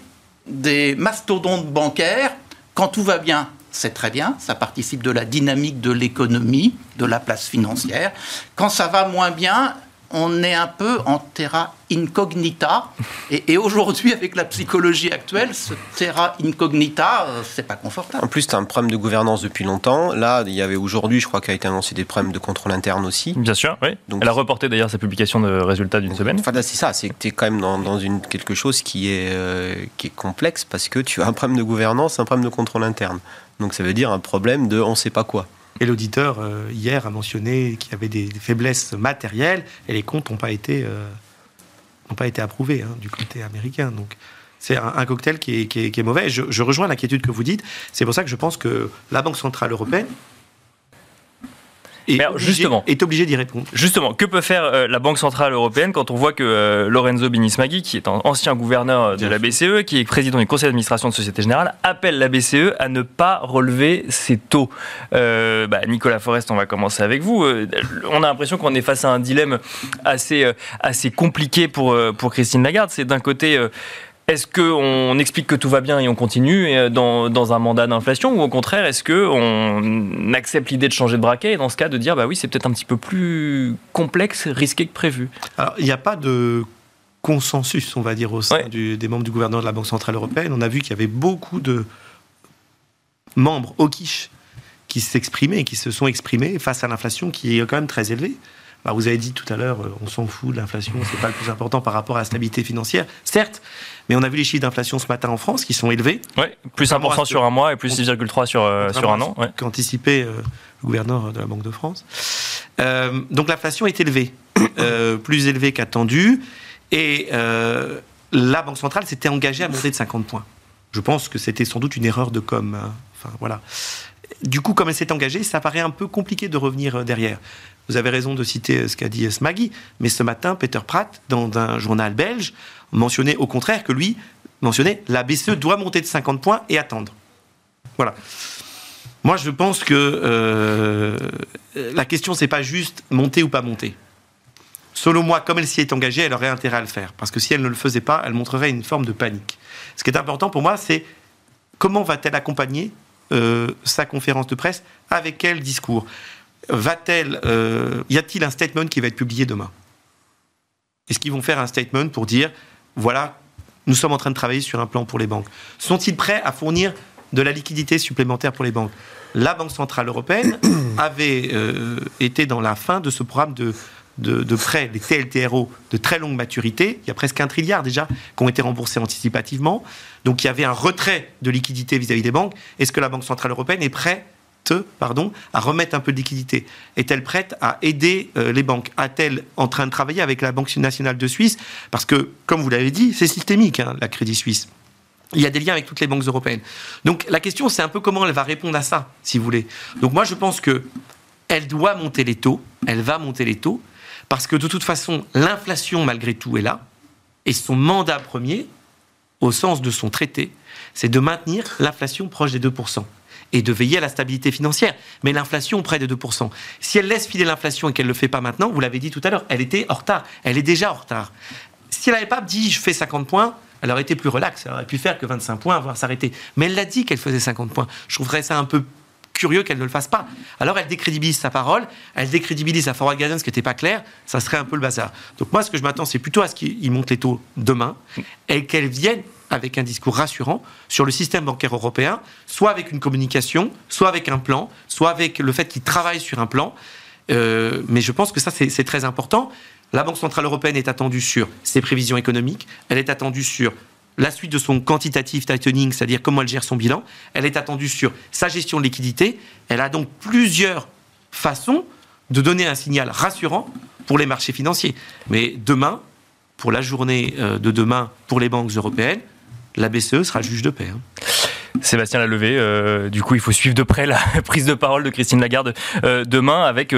des mastodontes bancaires, quand tout va bien, c'est très bien, ça participe de la dynamique de l'économie, de la place financière. Quand ça va moins bien, on est un peu en terra incognita. Et, aujourd'hui, avec la psychologie actuelle, ce terra incognita, euh, c'est pas confortable. En plus, tu as un problème de gouvernance depuis longtemps. Là, il y avait aujourd'hui, je crois, qu'il a été annoncé des problèmes de contrôle interne aussi. Bien sûr, oui. Donc, Elle a reporté d'ailleurs sa publication de résultats d'une semaine. Enfin, c'est ça, c'est que tu es quand même dans, une, quelque chose qui est, euh, qui est complexe parce que tu as un problème de gouvernance, un problème de contrôle interne. Donc ça veut dire un problème de on ne sait pas quoi. Et l'auditeur, euh, hier, a mentionné qu'il y avait des, faiblesses matérielles et les comptes n'ont pas été, euh, pas été approuvés hein, du côté américain. Donc, c'est un, cocktail qui est, qui est, mauvais. Je, je rejoins l'inquiétude que vous dites. C'est pour ça que je pense que la Banque Centrale Européenne est, obligé, justement, est obligé d'y répondre. Justement, que peut faire euh, la Banque Centrale Européenne quand on voit que euh, Lorenzo Binismaghi, qui est un ancien gouverneur de la BCE, qui est président du conseil d'administration de Société Générale, appelle la BCE à ne pas relever ses taux euh, bah, Nicolas Forest, on va commencer avec vous. on a l'impression qu'on est face à un dilemme assez, assez compliqué pour, pour Christine Lagarde. C'est d'un côté est-ce qu'on explique que tout va bien et on continue euh, dans, un mandat d'inflation ou au contraire, est-ce qu'on accepte l'idée de changer de braquet et dans ce cas de dire bah oui, c'est peut-être un petit peu plus complexe, risqué que prévu? Alors, il n'y a pas de consensus, on va dire, au sein des membres du gouvernement de la Banque Centrale Européenne. On a vu qu'il y avait beaucoup de membres au quiche qui s'exprimaient, qui se sont exprimés face à l'inflation qui est quand même très élevée. Bah, vous avez dit tout à l'heure, euh, on s'en fout de l'inflation, c'est pas le plus important par rapport à la stabilité financière, certes, mais on a vu les chiffres d'inflation ce matin en France qui sont élevés. Oui, plus 1% sur un mois et plus 6,3 sur, euh, sur un an. Ouais. Qu'anticipait euh, le gouverneur de la Banque de France. donc l'inflation est élevée, plus élevée qu'attendue, et la Banque centrale s'était engagée à monter de 50 points. Je pense que c'était sans doute une erreur de com. Hein. Enfin voilà. Du coup, comme elle s'est engagée, ça paraît un peu compliqué de revenir derrière. Vous avez raison de citer ce qu'a dit Smaggy, mais ce matin, Peter Pratt, dans un journal belge, mentionnait au contraire que lui, mentionnait la BCE doit monter de 50 points et attendre. Voilà. Moi, je pense que euh, la question, c'est pas juste monter ou pas monter. Selon moi, comme elle s'y est engagée, elle aurait intérêt à le faire. Parce que si elle ne le faisait pas, elle montrerait une forme de panique. Ce qui est important pour moi, c'est comment va-t-elle accompagner euh, sa conférence de presse Avec quel discours Va-t-elle euh, Y a-t-il un statement qui va être publié demain Est-ce qu'ils vont faire un statement pour dire voilà, nous sommes en train de travailler sur un plan pour les banques Sont-ils prêts à fournir de la liquidité supplémentaire pour les banques. La Banque Centrale Européenne avait euh, été dans la fin de ce programme de, de, prêts, les TLTRO, de très longue maturité. Il y a presque un trilliard déjà qui ont été remboursés anticipativement. Donc il y avait un retrait de liquidité vis-à-vis des banques. Est-ce que la Banque Centrale Européenne est prête pardon, à remettre un peu de liquidité? Est-elle prête à aider euh, les banques? A-t-elle en train de travailler avec la Banque nationale de Suisse? Parce que, comme vous l'avez dit, c'est systémique, hein, la Crédit Suisse il y a des liens avec toutes les banques européennes. Donc la question, c'est un peu comment elle va répondre à ça, si vous voulez. Donc moi, je pense que elle doit monter les taux, elle va monter les taux, parce que de toute façon, l'inflation, malgré tout, est là. Et son mandat premier, au sens de son traité, c'est de maintenir l'inflation proche des 2% et de veiller à la stabilité financière. Mais l'inflation près de 2%. Si elle laisse filer l'inflation et qu'elle ne le fait pas maintenant, vous l'avez dit tout à l'heure, elle était en retard. Elle est déjà en retard. Si elle n'avait pas dit je fais 50 points, elle aurait été plus relaxe, elle aurait pu faire que 25 points, voire s'arrêter. Mais elle l'a dit qu'elle faisait 50 points. Je trouverais ça un peu curieux qu'elle ne le fasse pas. Alors elle décrédibilise sa parole, elle décrédibilise sa forward guidance qui n'était pas claire, ça serait un peu le bazar. Donc moi, ce que je m'attends, c'est plutôt à ce qu'il monte les taux demain et qu'elle vienne avec un discours rassurant sur le système bancaire européen, soit avec une communication, soit avec un plan, soit avec le fait qu'il travaille sur un plan. Euh, mais je pense que ça, c'est très important. La Banque Centrale Européenne est attendue sur ses prévisions économiques, elle est attendue sur la suite de son quantitative tightening, c'est-à-dire comment elle gère son bilan, elle est attendue sur sa gestion de liquidité, elle a donc plusieurs façons de donner un signal rassurant pour les marchés financiers. Mais demain, pour la journée euh, de demain pour les banques européennes, la BCE sera juge de paix. Hein. Sébastien Lalevé, euh, du coup, il faut suivre de près la prise de parole de Christine Lagarde euh, demain avec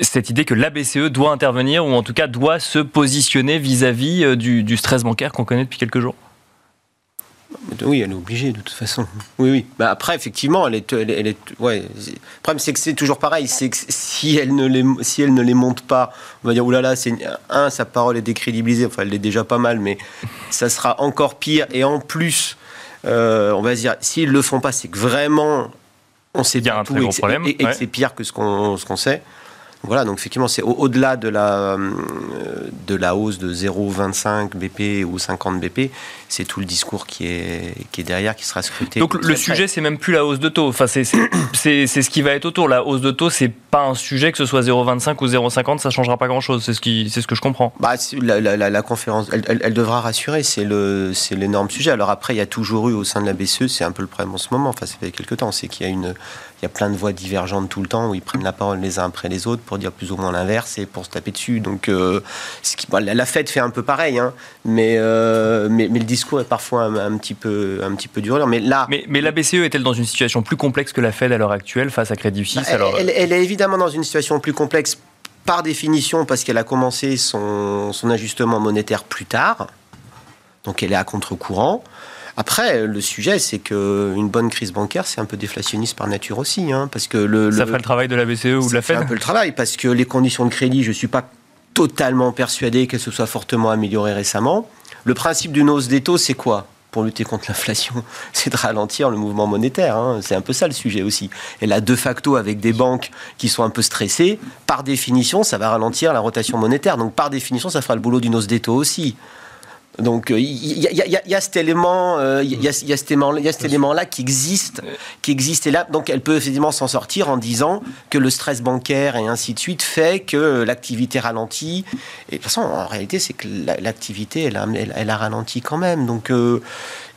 cette idée que la BCE doit intervenir ou en tout cas doit se positionner vis-à-vis du, stress bancaire qu'on connaît depuis quelques jours. Oui, elle est obligée de toute façon. Oui, oui. Bah après, effectivement, elle est, elle, est, ouais. Le problème, c'est que c'est toujours pareil. C'est que si elle ne les, si elle ne les monte pas, on va dire oulala, c'est un, sa parole est décrédibilisée. Enfin, elle est déjà pas mal, mais ça sera encore pire. Et en plus, euh, on va dire, s'ils le font pas, c'est que vraiment on sait bien tout et, problème, et, que c'est pire que ce qu'on sait. Voilà, donc effectivement, c'est au-delà de, la, euh, de la hausse de 0,25 BP ou 50 BP, c'est tout le discours qui est, qui est derrière, qui sera scruté. Donc le sujet, c'est même plus la hausse de taux. Enfin, c'est ce qui va être autour. La hausse de taux, c'est pas un sujet, que ce soit 0,25 ou 0,50, ça changera pas grand-chose. C'est ce, qui, ce que je comprends. Bah, la, la, conférence, elle, elle, devra rassurer, c'est l'énorme sujet. Alors après, il y a toujours eu au sein de la BCE, c'est un peu le problème en ce moment, enfin, ça fait quelques temps, c'est qu'il y a une il y a plein de voix divergentes tout le temps où ils prennent la parole les uns après les autres pour dire plus ou moins l'inverse et pour se taper dessus. Donc euh, ce qui, la fête fait un peu pareil, hein, mais, euh, mais, mais, le discours est parfois un, petit peu un petit peu dur. Mais là, mais, mais la BCE est-elle dans une situation plus complexe que la Fed à l'heure actuelle face à Crédit Suisse bah, alors... elle, elle est évidemment dans une situation plus complexe par définition parce qu'elle a commencé son, son ajustement monétaire plus tard. Donc elle est à contre-courant. Après, le sujet, c'est qu'une bonne crise bancaire, c'est un peu déflationniste par nature aussi. Hein, parce que le, ça fait le travail de la BCE ou de la Fed C'est un peu le travail, parce que les conditions de crédit, je ne suis pas totalement persuadé qu'elles se soient fortement améliorées récemment. Le principe d'une hausse des taux, c'est quoi? Pour lutter contre l'inflation, c'est de ralentir le mouvement monétaire. Hein. C'est un peu ça le sujet aussi. Et là, de facto, avec des banques qui sont un peu stressées, par définition, ça va ralentir la rotation monétaire. Donc, par définition, ça fera le boulot d'une hausse des taux aussi. Donc il y, a cet élément, il y, a cet élément, là qui existe, qui existe et là, donc elle peut effectivement s'en sortir en disant que le stress bancaire et ainsi de suite fait que l'activité ralentit. Et de toute façon, en réalité, c'est que l'activité, elle, elle, a ralenti quand même. Donc euh,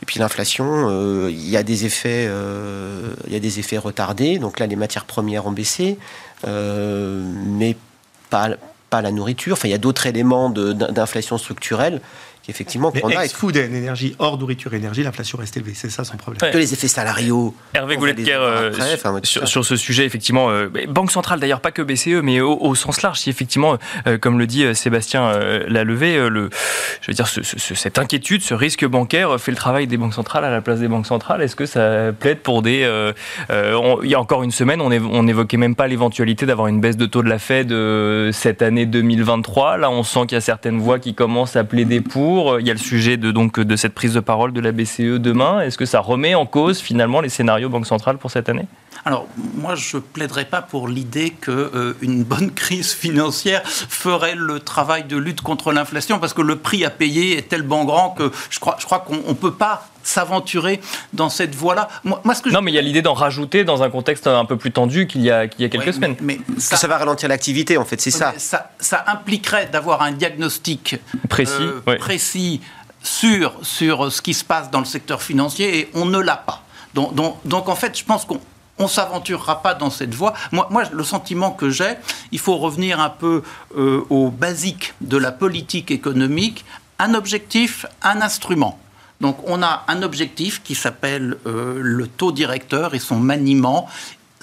et puis l'inflation, euh, il y a des effets, euh, il y a des effets retardés. Donc là, les matières premières ont baissé, mais pas pas la nourriture. Enfin, il y a d'autres éléments d'inflation structurelle qu'effectivement, qu'on a. ex-food et énergie, hors nourriture et énergie, l'inflation reste élevée. C'est ça son problème. Ouais. Que les effets salariaux. Hervé on Goulet va les Pierre, voir euh, enfin, sur, ce sujet, effectivement, euh, Banque centrale, d'ailleurs, pas que BCE, mais au, au sens large, si effectivement, euh, comme le dit euh, Sébastien euh, Lalevé, euh, le, je veux dire, ce- ce- ce- cette inquiétude, ce risque bancaire fait le travail des banques centrales à la place des banques centrales. Est-ce que ça plaide pour des. euh, euh, on- il y a encore une semaine, on évo- on n'évoquait même pas l'éventualité d'avoir une baisse de taux de la Fed euh, cette année 2023. Là, on sent qu'il y a certaines voix qui commencent à plaider pour. Il y a le sujet de, donc, de cette prise de parole de la BCE demain. Est-ce que ça remet en cause finalement les scénarios Banque centrale pour cette année? Alors, moi, je plaiderais pas pour l'idée qu'une bonne crise financière ferait le travail de lutte contre l'inflation, parce que le prix à payer est tellement grand que je crois, je crois qu'on ne peut pas s'aventurer dans cette voie-là. Moi, moi, ce que je- Non, mais il y a l'idée d'en rajouter dans un contexte un peu plus tendu qu'il y a, qu'il y a quelques Ouais, semaines. Mais, mais Que ça, ça va ralentir l'activité, en fait, c'est ça. ça, ça impliquerait d'avoir un diagnostic Précis, euh, ouais. précis sur, sur ce qui se passe dans le secteur financier et on ne l'a pas. Donc, donc, donc, en fait, je pense qu'on on s'aventurera pas dans cette voie. Moi, le sentiment que j'ai, il faut revenir un peu euh, au basique de la politique économique, un objectif, un instrument. Donc on a un objectif qui s'appelle euh, le taux directeur et son maniement.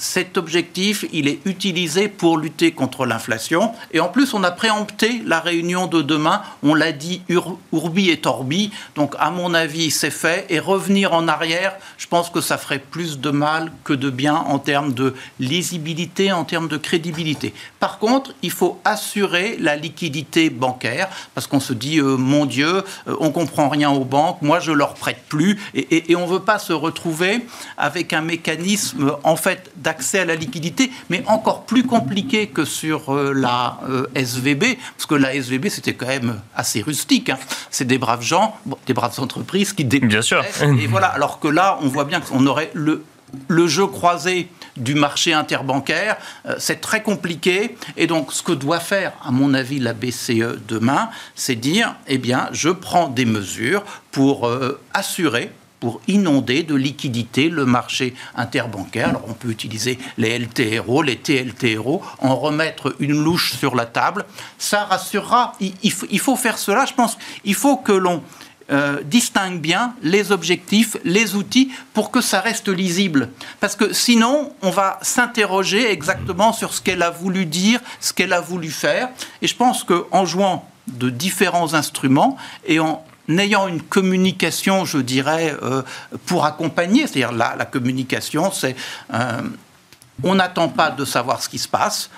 Cet objectif, il est utilisé pour lutter contre l'inflation. Et en plus, on a préempté la réunion de demain. On l'a dit ur- urbi et torbi. Donc, à mon avis, c'est fait. Et revenir en arrière, je pense que ça ferait plus de mal que de bien en termes de lisibilité, en termes de crédibilité. Par contre, il faut assurer la liquidité bancaire parce qu'on se dit, euh, mon Dieu, euh, on comprend rien aux banques, moi je leur prête plus. Et, on ne veut pas se retrouver avec un mécanisme en fait d'accès à la liquidité, mais encore plus compliqué que sur euh, la euh, SVB, parce que la SVB c'était quand même assez rustique. hein. C'est des braves gens, bon, des braves entreprises qui dépensaient. Bien sûr. Et voilà, alors que là, on voit bien qu'on aurait le, le jeu croisé du marché interbancaire, euh, c'est très compliqué. Et donc, ce que doit faire, à mon avis, la BCE demain, c'est dire, eh bien, je prends des mesures pour euh, assurer pour inonder de liquidités le marché interbancaire. Alors on peut utiliser les LTRO, les TLTRO, en remettre une louche sur la table. Ça rassurera. Il, faut, faire cela. Je pense il faut que l'on euh, distingue bien les objectifs, les outils, pour que ça reste lisible. Parce que sinon, on va s'interroger exactement sur ce qu'elle a voulu dire, ce qu'elle a voulu faire. Et je pense qu'en jouant de différents instruments et en n'ayant une communication, je dirais, euh, pour accompagner, c'est-à-dire la, la communication, c'est euh, on n'attend pas de savoir ce qui se passe,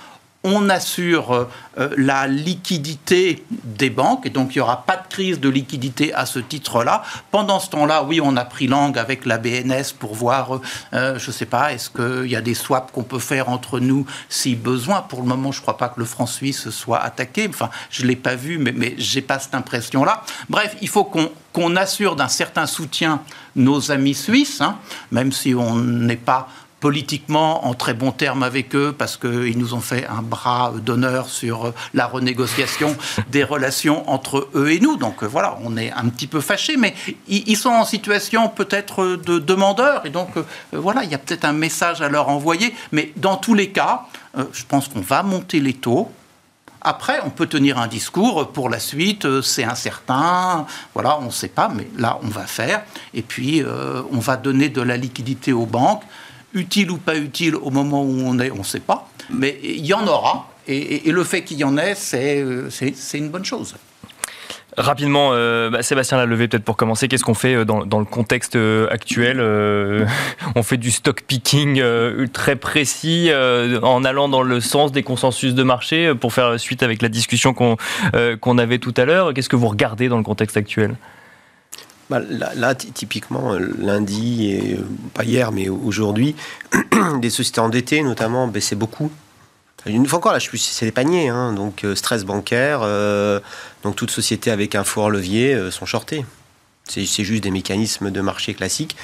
on assure euh, euh, la liquidité des banques, et donc il n'y aura pas de crise de liquidité à ce titre-là. Pendant ce temps-là, oui, on a pris langue avec la BNS pour voir, euh, je ne sais pas, est-ce qu'il y a des swaps qu'on peut faire entre nous si besoin. Pour le moment, je ne crois pas que le franc suisse soit attaqué. Enfin, je ne l'ai pas vu, mais, mais je n'ai pas cette impression-là. Bref, il faut qu'on assure d'un certain soutien nos amis suisses, hein, même si on n'est pas politiquement en très bons termes avec eux parce qu'ils nous ont fait un bras d'honneur sur euh, la renégociation des relations entre eux et nous. Donc euh, voilà, on est un petit peu fâchés, mais ils, sont en situation peut-être de demandeurs et donc euh, voilà, il y a peut-être un message à leur envoyer. Mais dans tous les cas, euh, je pense qu'on va monter les taux. Après, on peut tenir un discours pour la suite, euh, c'est incertain, voilà, on ne sait pas, mais là, on va faire. Et puis, euh, on va donner de la liquidité aux banques, utile ou pas utile au moment où on est, on ne sait pas, mais il y en aura. Et, le fait qu'il y en ait, c'est euh, une bonne chose. Rapidement, euh, bah, Sébastien Lalevé, peut-être pour commencer, qu'est-ce qu'on fait euh, dans, dans le contexte actuel On fait du stock picking très précis en allant dans le sens des consensus de marché pour faire suite avec la discussion qu'on qu'on avait tout à l'heure. Qu'est-ce que vous regardez dans le contexte actuel? Là, là, ty- typiquement, euh, lundi, et, euh, pas hier, mais aujourd'hui, des sociétés endettées, notamment, baissaient beaucoup. Une fois encore, là, je suis, c'est des paniers, hein, donc euh, stress bancaire, donc toute société avec un fort levier sont shortées. C'est, c'est juste des mécanismes de marché classiques.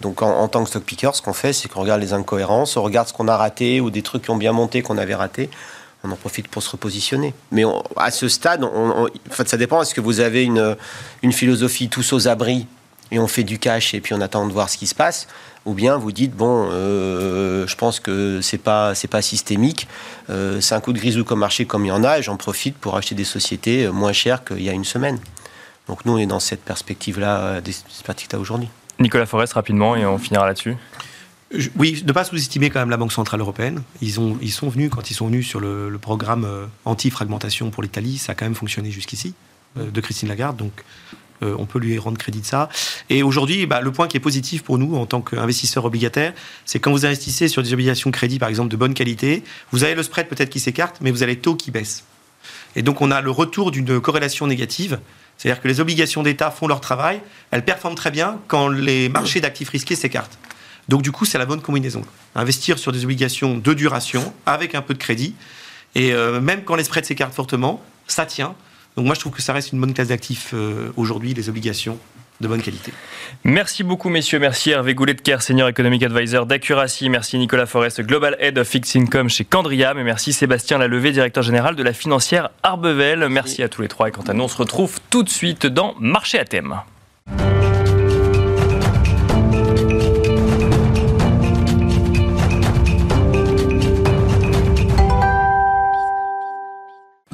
Donc en, en tant que stock picker, ce qu'on fait, c'est qu'on regarde les incohérences, on regarde ce qu'on a raté ou des trucs qui ont bien monté qu'on avait raté. On en profite pour se repositionner. Mais à ce stade, on- on- ça dépend. Est-ce que vous avez une, une philosophie tous aux abris et on fait du cash et puis on attend de voir ce qui se passe? Ou bien vous dites bon euh, je pense que c'est pas c'est pas systémique euh, c'est un coup de grisou comme marché comme il y en a et j'en profite pour acheter des sociétés euh, moins chères qu'il y a une semaine Donc nous, on est dans cette perspective-là, des perspectives-là aujourd'hui. Nicolas Forest, rapidement, et on finira là-dessus. Oui, ne pas sous-estimer quand même la Banque Centrale Européenne. Ils, ont, ils sont venus, quand ils sont venus sur le, programme anti-fragmentation pour l'Italie, ça a quand même fonctionné jusqu'ici, de Christine Lagarde. Donc euh, on peut lui rendre crédit de ça. Et aujourd'hui, bah, le point qui est positif pour nous en tant qu'investisseurs obligataires, c'est quand vous investissez sur des obligations de crédit, par exemple, de bonne qualité, vous avez le spread peut-être qui s'écarte, mais vous avez le taux qui baisse. Et donc on a le retour d'une corrélation négative. C'est-à-dire que les obligations d'État font leur travail, elles performent très bien quand les marchés d'actifs risqués s'écartent. Donc du coup, c'est la bonne combinaison. Investir sur des obligations de duration avec un peu de crédit. Et euh, même quand les spreads s'écartent fortement, ça tient. Donc moi, je trouve que ça reste une bonne classe d'actifs euh, aujourd'hui, les obligations de bonne qualité. Merci beaucoup, messieurs. Merci Hervé Goulet-Kerr, Senior Economic Advisor d'Accuracy. Merci Nicolas Forest, Global Head of Fixed Income chez Candriam. Et merci Sébastien Lalevé, directeur général de la financière Arbevel. Merci à tous les trois. Et quant à nous, on se retrouve tout de suite dans Marché à thème.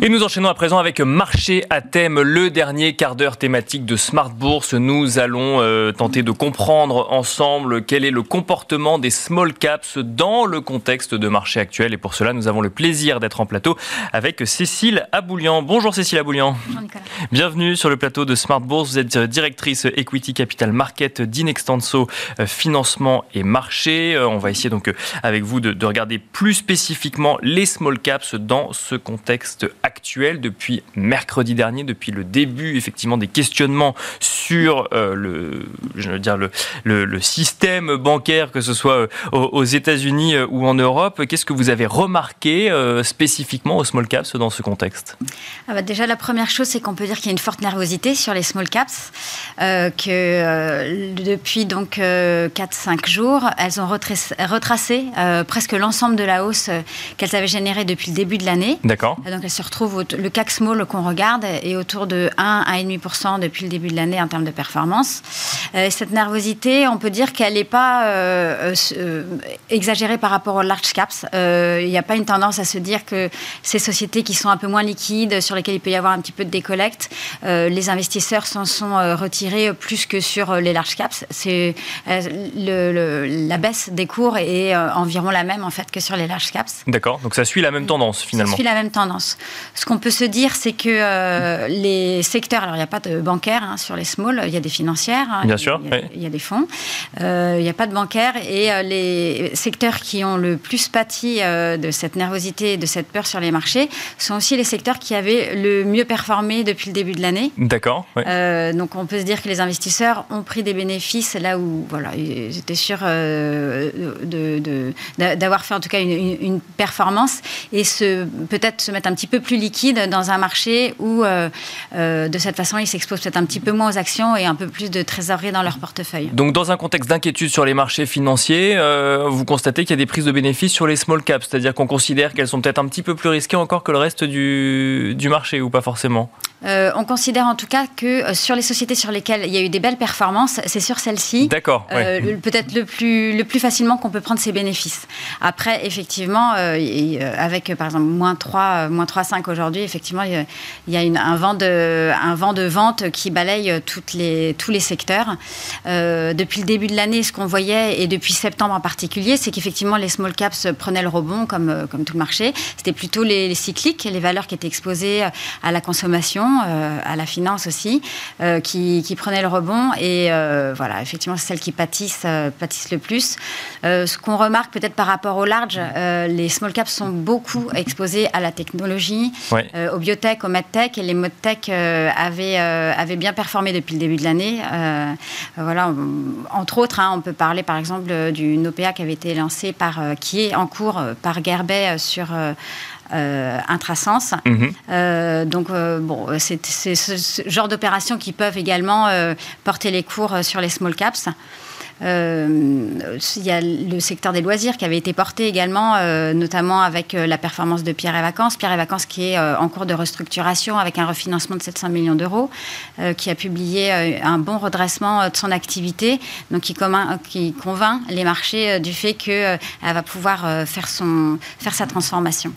Et nous enchaînons à présent avec Marché à thème, le dernier quart d'heure thématique de Smart Bourse. Nous allons euh, tenter de comprendre ensemble quel est le comportement des small caps dans le contexte de marché actuel. Et pour cela, nous avons le plaisir d'être en plateau avec Cécile Aboulian. Bonjour Cécile Aboulian. Bonjour Nicolas. Bienvenue sur le plateau de Smart Bourse. Vous êtes directrice Equity Capital Market d'Inextenso euh, Financement et Marché. Euh, on va essayer donc avec vous de, de regarder plus spécifiquement les small caps dans ce contexte actuel actuelle depuis mercredi dernier, depuis le début effectivement des questionnements sur euh, le, je veux dire le, le, système bancaire, que ce soit euh, aux, États-Unis euh, ou en Europe. Qu'est-ce que vous avez remarqué spécifiquement aux small caps dans ce contexte? Ah bah Déjà, la première chose, c'est qu'on peut dire qu'il y a une forte nervosité sur les small caps, que depuis donc 4-5 jours, elles ont retracé, retracé presque l'ensemble de la hausse qu'elles avaient générée depuis le début de l'année. D'accord. Donc elles se retrouvent le CAC Small qu'on regarde est autour de 1 à 1,5% depuis le début de l'année en termes de performance. Euh, cette nervosité, on peut dire qu'elle n'est pas euh, euh, exagérée par rapport aux large caps. Il n'y a pas une tendance à se dire que ces sociétés qui sont un peu moins liquides, sur lesquelles il peut y avoir un petit peu de décollecte, les investisseurs s'en sont retirés plus que sur les large caps. C'est la baisse des cours est environ la même en fait que sur les large caps. D'accord, donc ça suit la même tendance finalement. Ça suit la même tendance. Ce qu'on peut se dire, c'est que euh, les secteurs, alors il n'y a pas de bancaires hein, sur les small, il y a des financières, hein, Bien sûr, il y, a, des fonds, euh, il n'y a pas de bancaires et euh, les secteurs qui ont le plus pâti de cette nervosité, de cette peur sur les marchés, sont aussi les secteurs qui avaient le mieux performé depuis le début de l'année. D'accord. donc on peut se dire que les investisseurs ont pris des bénéfices là où voilà, ils étaient sûrs d'avoir fait en tout cas une, une performance et peut-être se mettre un petit peu plus liquide dans un marché où, euh, euh, de cette façon, ils s'exposent peut-être un petit peu moins aux actions et un peu plus de trésorerie dans leur portefeuille. Donc, dans un contexte d'inquiétude sur les marchés financiers, euh, vous constatez qu'il y a des prises de bénéfices sur les small caps, c'est-à-dire qu'on considère qu'elles sont peut-être un petit peu plus risquées encore que le reste du, du marché, ou pas forcément? On considère en tout cas que sur les sociétés sur lesquelles il y a eu des belles performances, c'est sur celles-ci. D'accord. Peut-être le plus, le plus facilement qu'on peut prendre ces bénéfices. Après, effectivement, avec par exemple moins 3, moins 3 5 aujourd'hui, effectivement, il y a, un, vent de, vente qui balaye tous les secteurs. Euh, depuis le début de l'année, ce qu'on voyait, et depuis septembre en particulier, c'est qu'effectivement, les small caps prenaient le rebond comme, comme tout le marché. C'était plutôt les, cycliques, les valeurs qui étaient exposées à la consommation, euh, à la finance aussi, euh, qui, qui, prenaient le rebond. Et voilà, effectivement, c'est celles qui pâtissent, pâtissent le plus. ce qu'on remarque peut-être par rapport au large, les small caps sont beaucoup exposés à la technologie, euh, au biotech, au medtech. Et les medtech euh, avaient, euh, avaient, bien performé depuis le début de l'année. voilà, entre autres, hein, on peut parler par exemple d'une OPA qui avait été lancée par, qui est en cours par Gerbet sur Intrasens. Mhm. donc, bon, c'est ce, genre d'opérations qui peuvent également porter les cours sur les small caps. Euh, il y a le secteur des loisirs qui avait été porté également, euh, notamment avec euh, la performance de Pierre et Vacances. Pierre et Vacances qui est en cours de restructuration avec un refinancement de 700 millions d'euros, qui a publié un bon redressement de son activité, donc qui, convainc les marchés du fait qu'elle va pouvoir faire, son, faire sa transformation.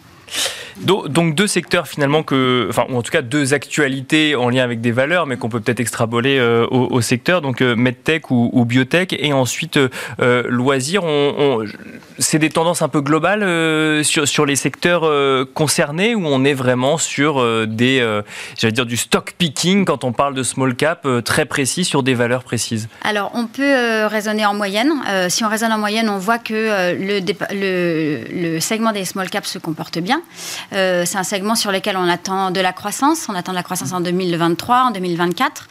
Donc deux secteurs finalement enfin ou en tout cas deux actualités en lien avec des valeurs, mais qu'on peut peut-être extrapoler euh, au, secteur. Donc euh, medtech ou, biotech, et ensuite euh, loisirs. On, c'est des tendances un peu globales sur, les secteurs concernés où on est vraiment sur des, j'allais dire du stock picking quand on parle de small cap très précis sur des valeurs précises? Alors on peut raisonner en moyenne. si on raisonne en moyenne, on voit que le segment des small caps se comporte bien. Euh, c'est un segment sur lequel on attend de la croissance. On attend de la croissance en 2023, en 2024.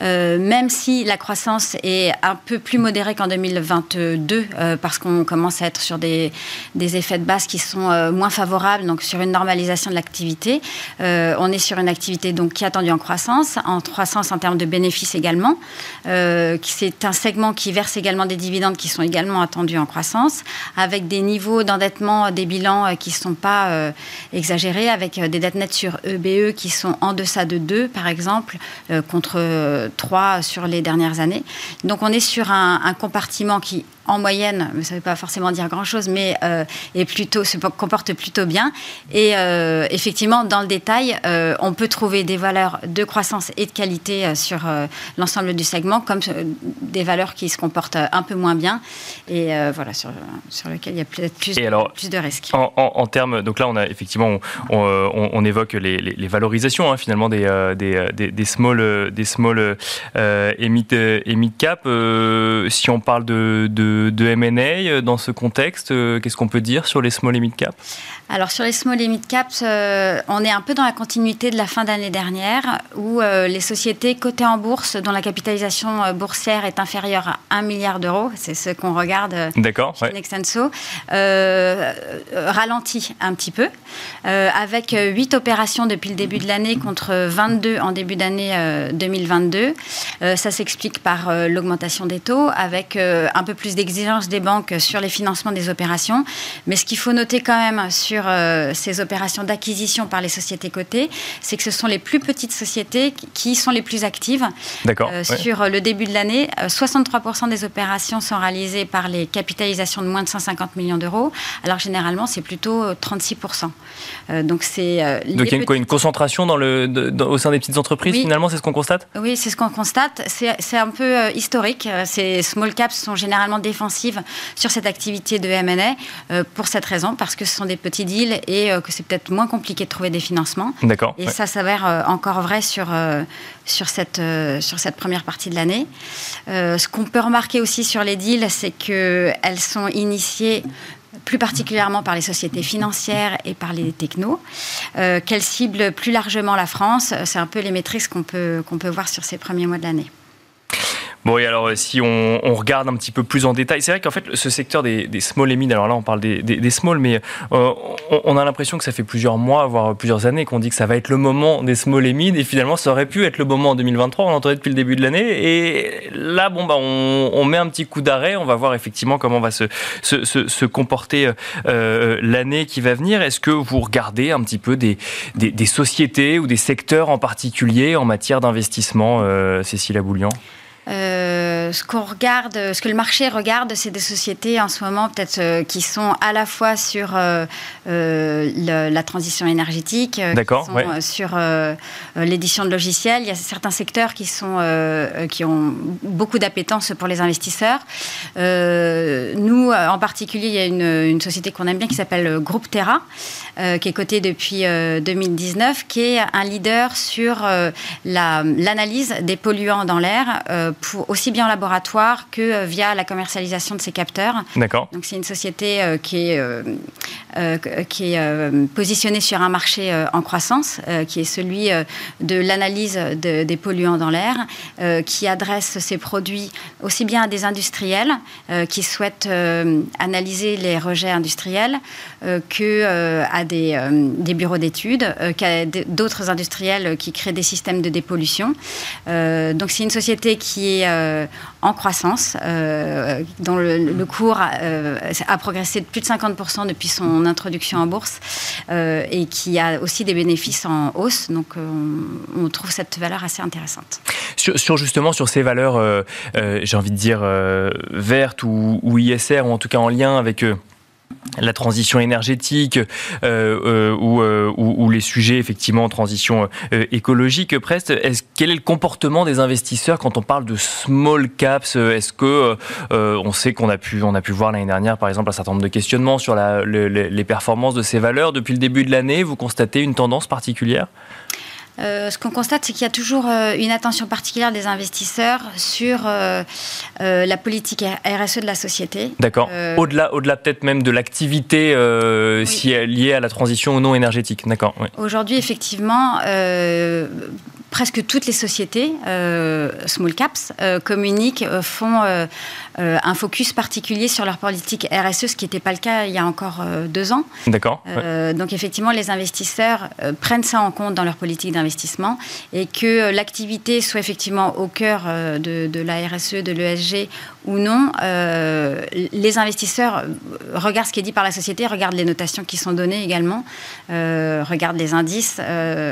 Euh, même si la croissance est un peu plus modérée qu'en 2022, euh, parce qu'on commence à être sur des, effets de base qui sont moins favorables, donc sur une normalisation de l'activité. on est sur une activité donc, qui est attendue en croissance, en croissance en termes de bénéfices également. c'est un segment qui verse également des dividendes qui sont également attendus en croissance, avec des niveaux d'endettement des bilans qui ne sont pas exagéré, avec euh, des dettes nettes sur EBE qui sont en deçà de 2, par exemple, euh, contre 3 euh, sur les dernières années. Donc on est sur un compartiment qui en moyenne, ça ne veut pas forcément dire grand-chose, mais euh, plutôt, se comporte plutôt bien. Et euh, effectivement, dans le détail, euh, on peut trouver des valeurs de croissance et de qualité sur l'ensemble du segment, comme des valeurs qui se comportent un peu moins bien, et voilà, sur, sur lesquelles il y a peut-être plus, plus de risques. En, termes, donc là, on a effectivement, on, évoque les, les, valorisations hein, finalement des, des, des, small, des small et mid, cap. si on parle de de, M&A euh, dans ce contexte euh, Qu'est-ce qu'on peut dire sur les small et mid cap Alors sur les small et mid caps, euh, on est un peu dans la continuité de la fin d'année dernière où les sociétés cotées en bourse dont la capitalisation boursière est inférieure à 1 milliard d'euros, c'est ce qu'on regarde D'accord, chez Nexenso, ralentit un petit peu avec 8 opérations depuis le début de l'année contre 22 en début d'année 2022. ça s'explique par l'augmentation des taux avec un peu plus exigences des banques sur les financements des opérations. Mais ce qu'il faut noter quand même sur euh, ces opérations d'acquisition par les sociétés cotées, c'est que ce sont les plus petites sociétés qui sont les plus actives. D'accord. Euh, sur le début de l'année, 63% euh, des opérations sont réalisées par les capitalisations de moins de 150 millions d'euros, alors généralement c'est plutôt 36%. donc c'est. donc il y a une, une concentration dans le, au sein des petites entreprises finalement, c'est ce qu'on constate? Oui, c'est ce qu'on constate. C'est un peu historique. Ces small caps sont généralement des défensive sur cette activité de M&A euh, pour cette raison, parce que ce sont des petits deals et euh, que c'est peut-être moins compliqué de trouver des financements. D'accord. Et ça s'avère euh, encore vrai sur, sur, cette, sur cette première partie de l'année. ce qu'on peut remarquer aussi sur les deals, c'est qu'elles sont initiées plus particulièrement par les sociétés financières et par les technos, qu'elles ciblent plus largement la France. C'est un peu les métriques qu'on peut, qu'on peut voir sur ces premiers mois de l'année. Bon, et alors si on, regarde un petit peu plus en détail, c'est vrai qu'en fait, ce secteur des, small et mid, alors là on parle des, des, small, mais euh, on, a l'impression que ça fait plusieurs mois, voire plusieurs années qu'on dit que ça va être le moment des small et mid, et finalement ça aurait pu être le moment en 2023, on l'entendait depuis le début de l'année, et là, bon, bah, on, met un petit coup d'arrêt, on va voir effectivement comment va se, se, se, comporter euh, l'année qui va venir. Est-ce que vous regardez un petit peu des, des, sociétés ou des secteurs en particulier en matière d'investissement, euh, Cécile Aboulian? Euh, ce qu'on regarde, ce que le marché regarde, c'est des sociétés en ce moment peut-être euh, qui sont à la fois sur euh, la transition énergétique, sur l'édition de logiciels. Il y a certains secteurs qui sont qui ont beaucoup d'appétence pour les investisseurs. nous, en particulier, il y a une, une société qu'on aime bien qui s'appelle Groupe Terra, qui est cotée depuis 2019, qui est un leader sur l'analyse des polluants dans l'air aussi bien en laboratoire que euh, via la commercialisation de ces capteurs. D'accord. Donc c'est une société euh, qui est, euh, qui est positionnée sur un marché en croissance, qui est celui de l'analyse des polluants dans l'air, qui adresse ses produits aussi bien à des industriels qui souhaitent analyser les rejets industriels que à des, bureaux d'études, qu'à d'autres industriels qui créent des systèmes de dépollution. donc c'est une société qui est euh, en croissance, euh, dont le, cours euh, a progressé de plus de 50% depuis son introduction en bourse et qui a aussi des bénéfices en hausse. Donc on, trouve cette valeur assez intéressante. Sur, justement sur ces valeurs, j'ai envie de dire vertes ou, ISR, ou en tout cas en lien avec la transition énergétique euh, ou, les sujets effectivement transition écologique. Presque. Est quel est le comportement des investisseurs quand on parle de small caps? Est-ce que on sait qu'on a pu on a pu voir l'année dernière par exemple un certain nombre de questionnements sur les performances de ces valeurs depuis le début de l'année. Vous constatez une tendance particulière? Euh, ce qu'on constate, c'est qu'il y a toujours euh, une attention particulière des investisseurs sur euh, la politique RSE de la société. D'accord. Au-delà, au-delà peut-être même de l'activité si liée à la transition ou non énergétique. D'accord. Aujourd'hui, effectivement, presque toutes les sociétés, small caps, communiquent, font un focus particulier sur leur politique RSE, ce qui n'était pas le cas il y a encore deux ans. D'accord. Donc effectivement, les investisseurs prennent ça en compte dans leur politique d'investissement investissement et que l'activité soit effectivement au cœur euh, de, la RSE, de l'ESG ou non, euh, les investisseurs regardent ce qui est dit par la société, regardent les notations qui sont données également, euh, regardent les indices.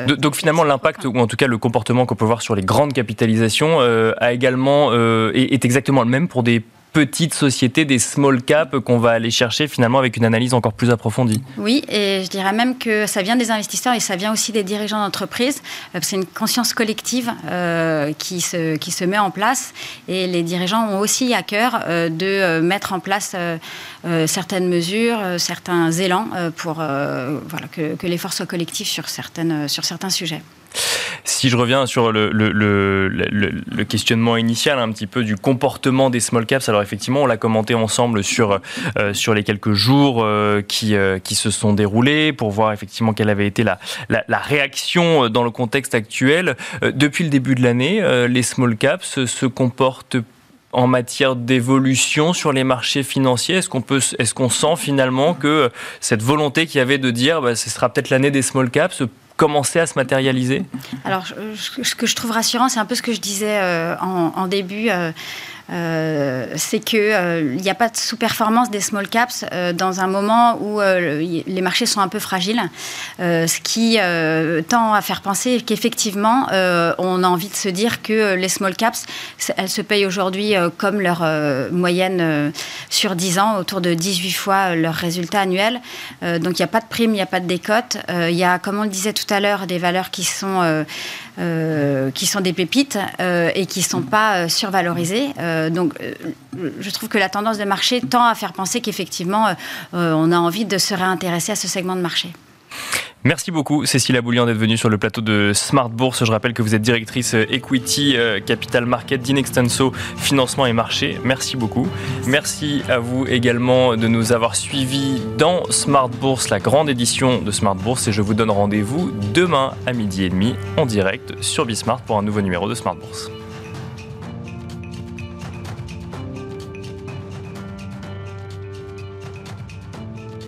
donc finalement, l'impact, ou en tout cas le comportement qu'on peut voir sur les grandes capitalisations, a également, est exactement le même pour des petites sociétés, des small caps qu'on va aller chercher finalement avec une analyse encore plus approfondie. Oui, et je dirais même que ça vient des investisseurs et ça vient aussi des dirigeants d'entreprise. Euh, c'est une conscience collective euh, qui, se, qui se met en place et les dirigeants ont aussi à cœur euh, de mettre en place certaines mesures, certains élans pour que, que l'effort soit collectif sur, certaines, sur certains sujets. Si je reviens sur le, questionnement initial un petit peu du comportement des small caps, alors effectivement, on l'a commenté ensemble sur, euh, sur les quelques jours euh, qui, euh, qui se sont déroulés pour voir effectivement quelle avait été la, la, réaction dans le contexte actuel. depuis le début de l'année, les small caps se comportent en matière d'évolution sur les marchés financiers Est-ce qu'on peut, est-ce qu'on sent finalement que cette volonté qu'il y avait de dire, bah, ce sera peut-être l'année des small caps, commencer à se matérialiser? Alors, ce que je trouve rassurant, c'est un peu ce que je disais euh, en, début. Euh, c'est qu'il euh, n'y a pas de sous-performance des small caps euh, dans un moment où les marchés sont un peu fragiles, ce qui tend à faire penser qu'effectivement, on a envie de se dire que les small caps, elles se payent aujourd'hui comme leur moyenne sur 10 ans, autour de 18 fois leur résultat annuel. donc il n'y a pas de prime, il n'y a pas de décote. Il y a, comme on le disait tout à l'heure, des valeurs qui sont euh, qui sont des pépites euh, et qui ne sont pas euh, survalorisées. donc, je trouve que la tendance de marché tend à faire penser qu'effectivement, on a envie de se réintéresser à ce segment de marché. Merci beaucoup Cécile Aboulian d'être venue sur le plateau de Smart Bourse. Je rappelle que vous êtes directrice Equity Capital Market d'Inextenso Financement et Marché. Merci beaucoup. Merci à vous également de nous avoir suivis dans Smart Bourse, la grande édition de Smart Bourse. Et je vous donne rendez-vous demain à midi et demi en direct sur Bismart pour un nouveau numéro de Smart Bourse.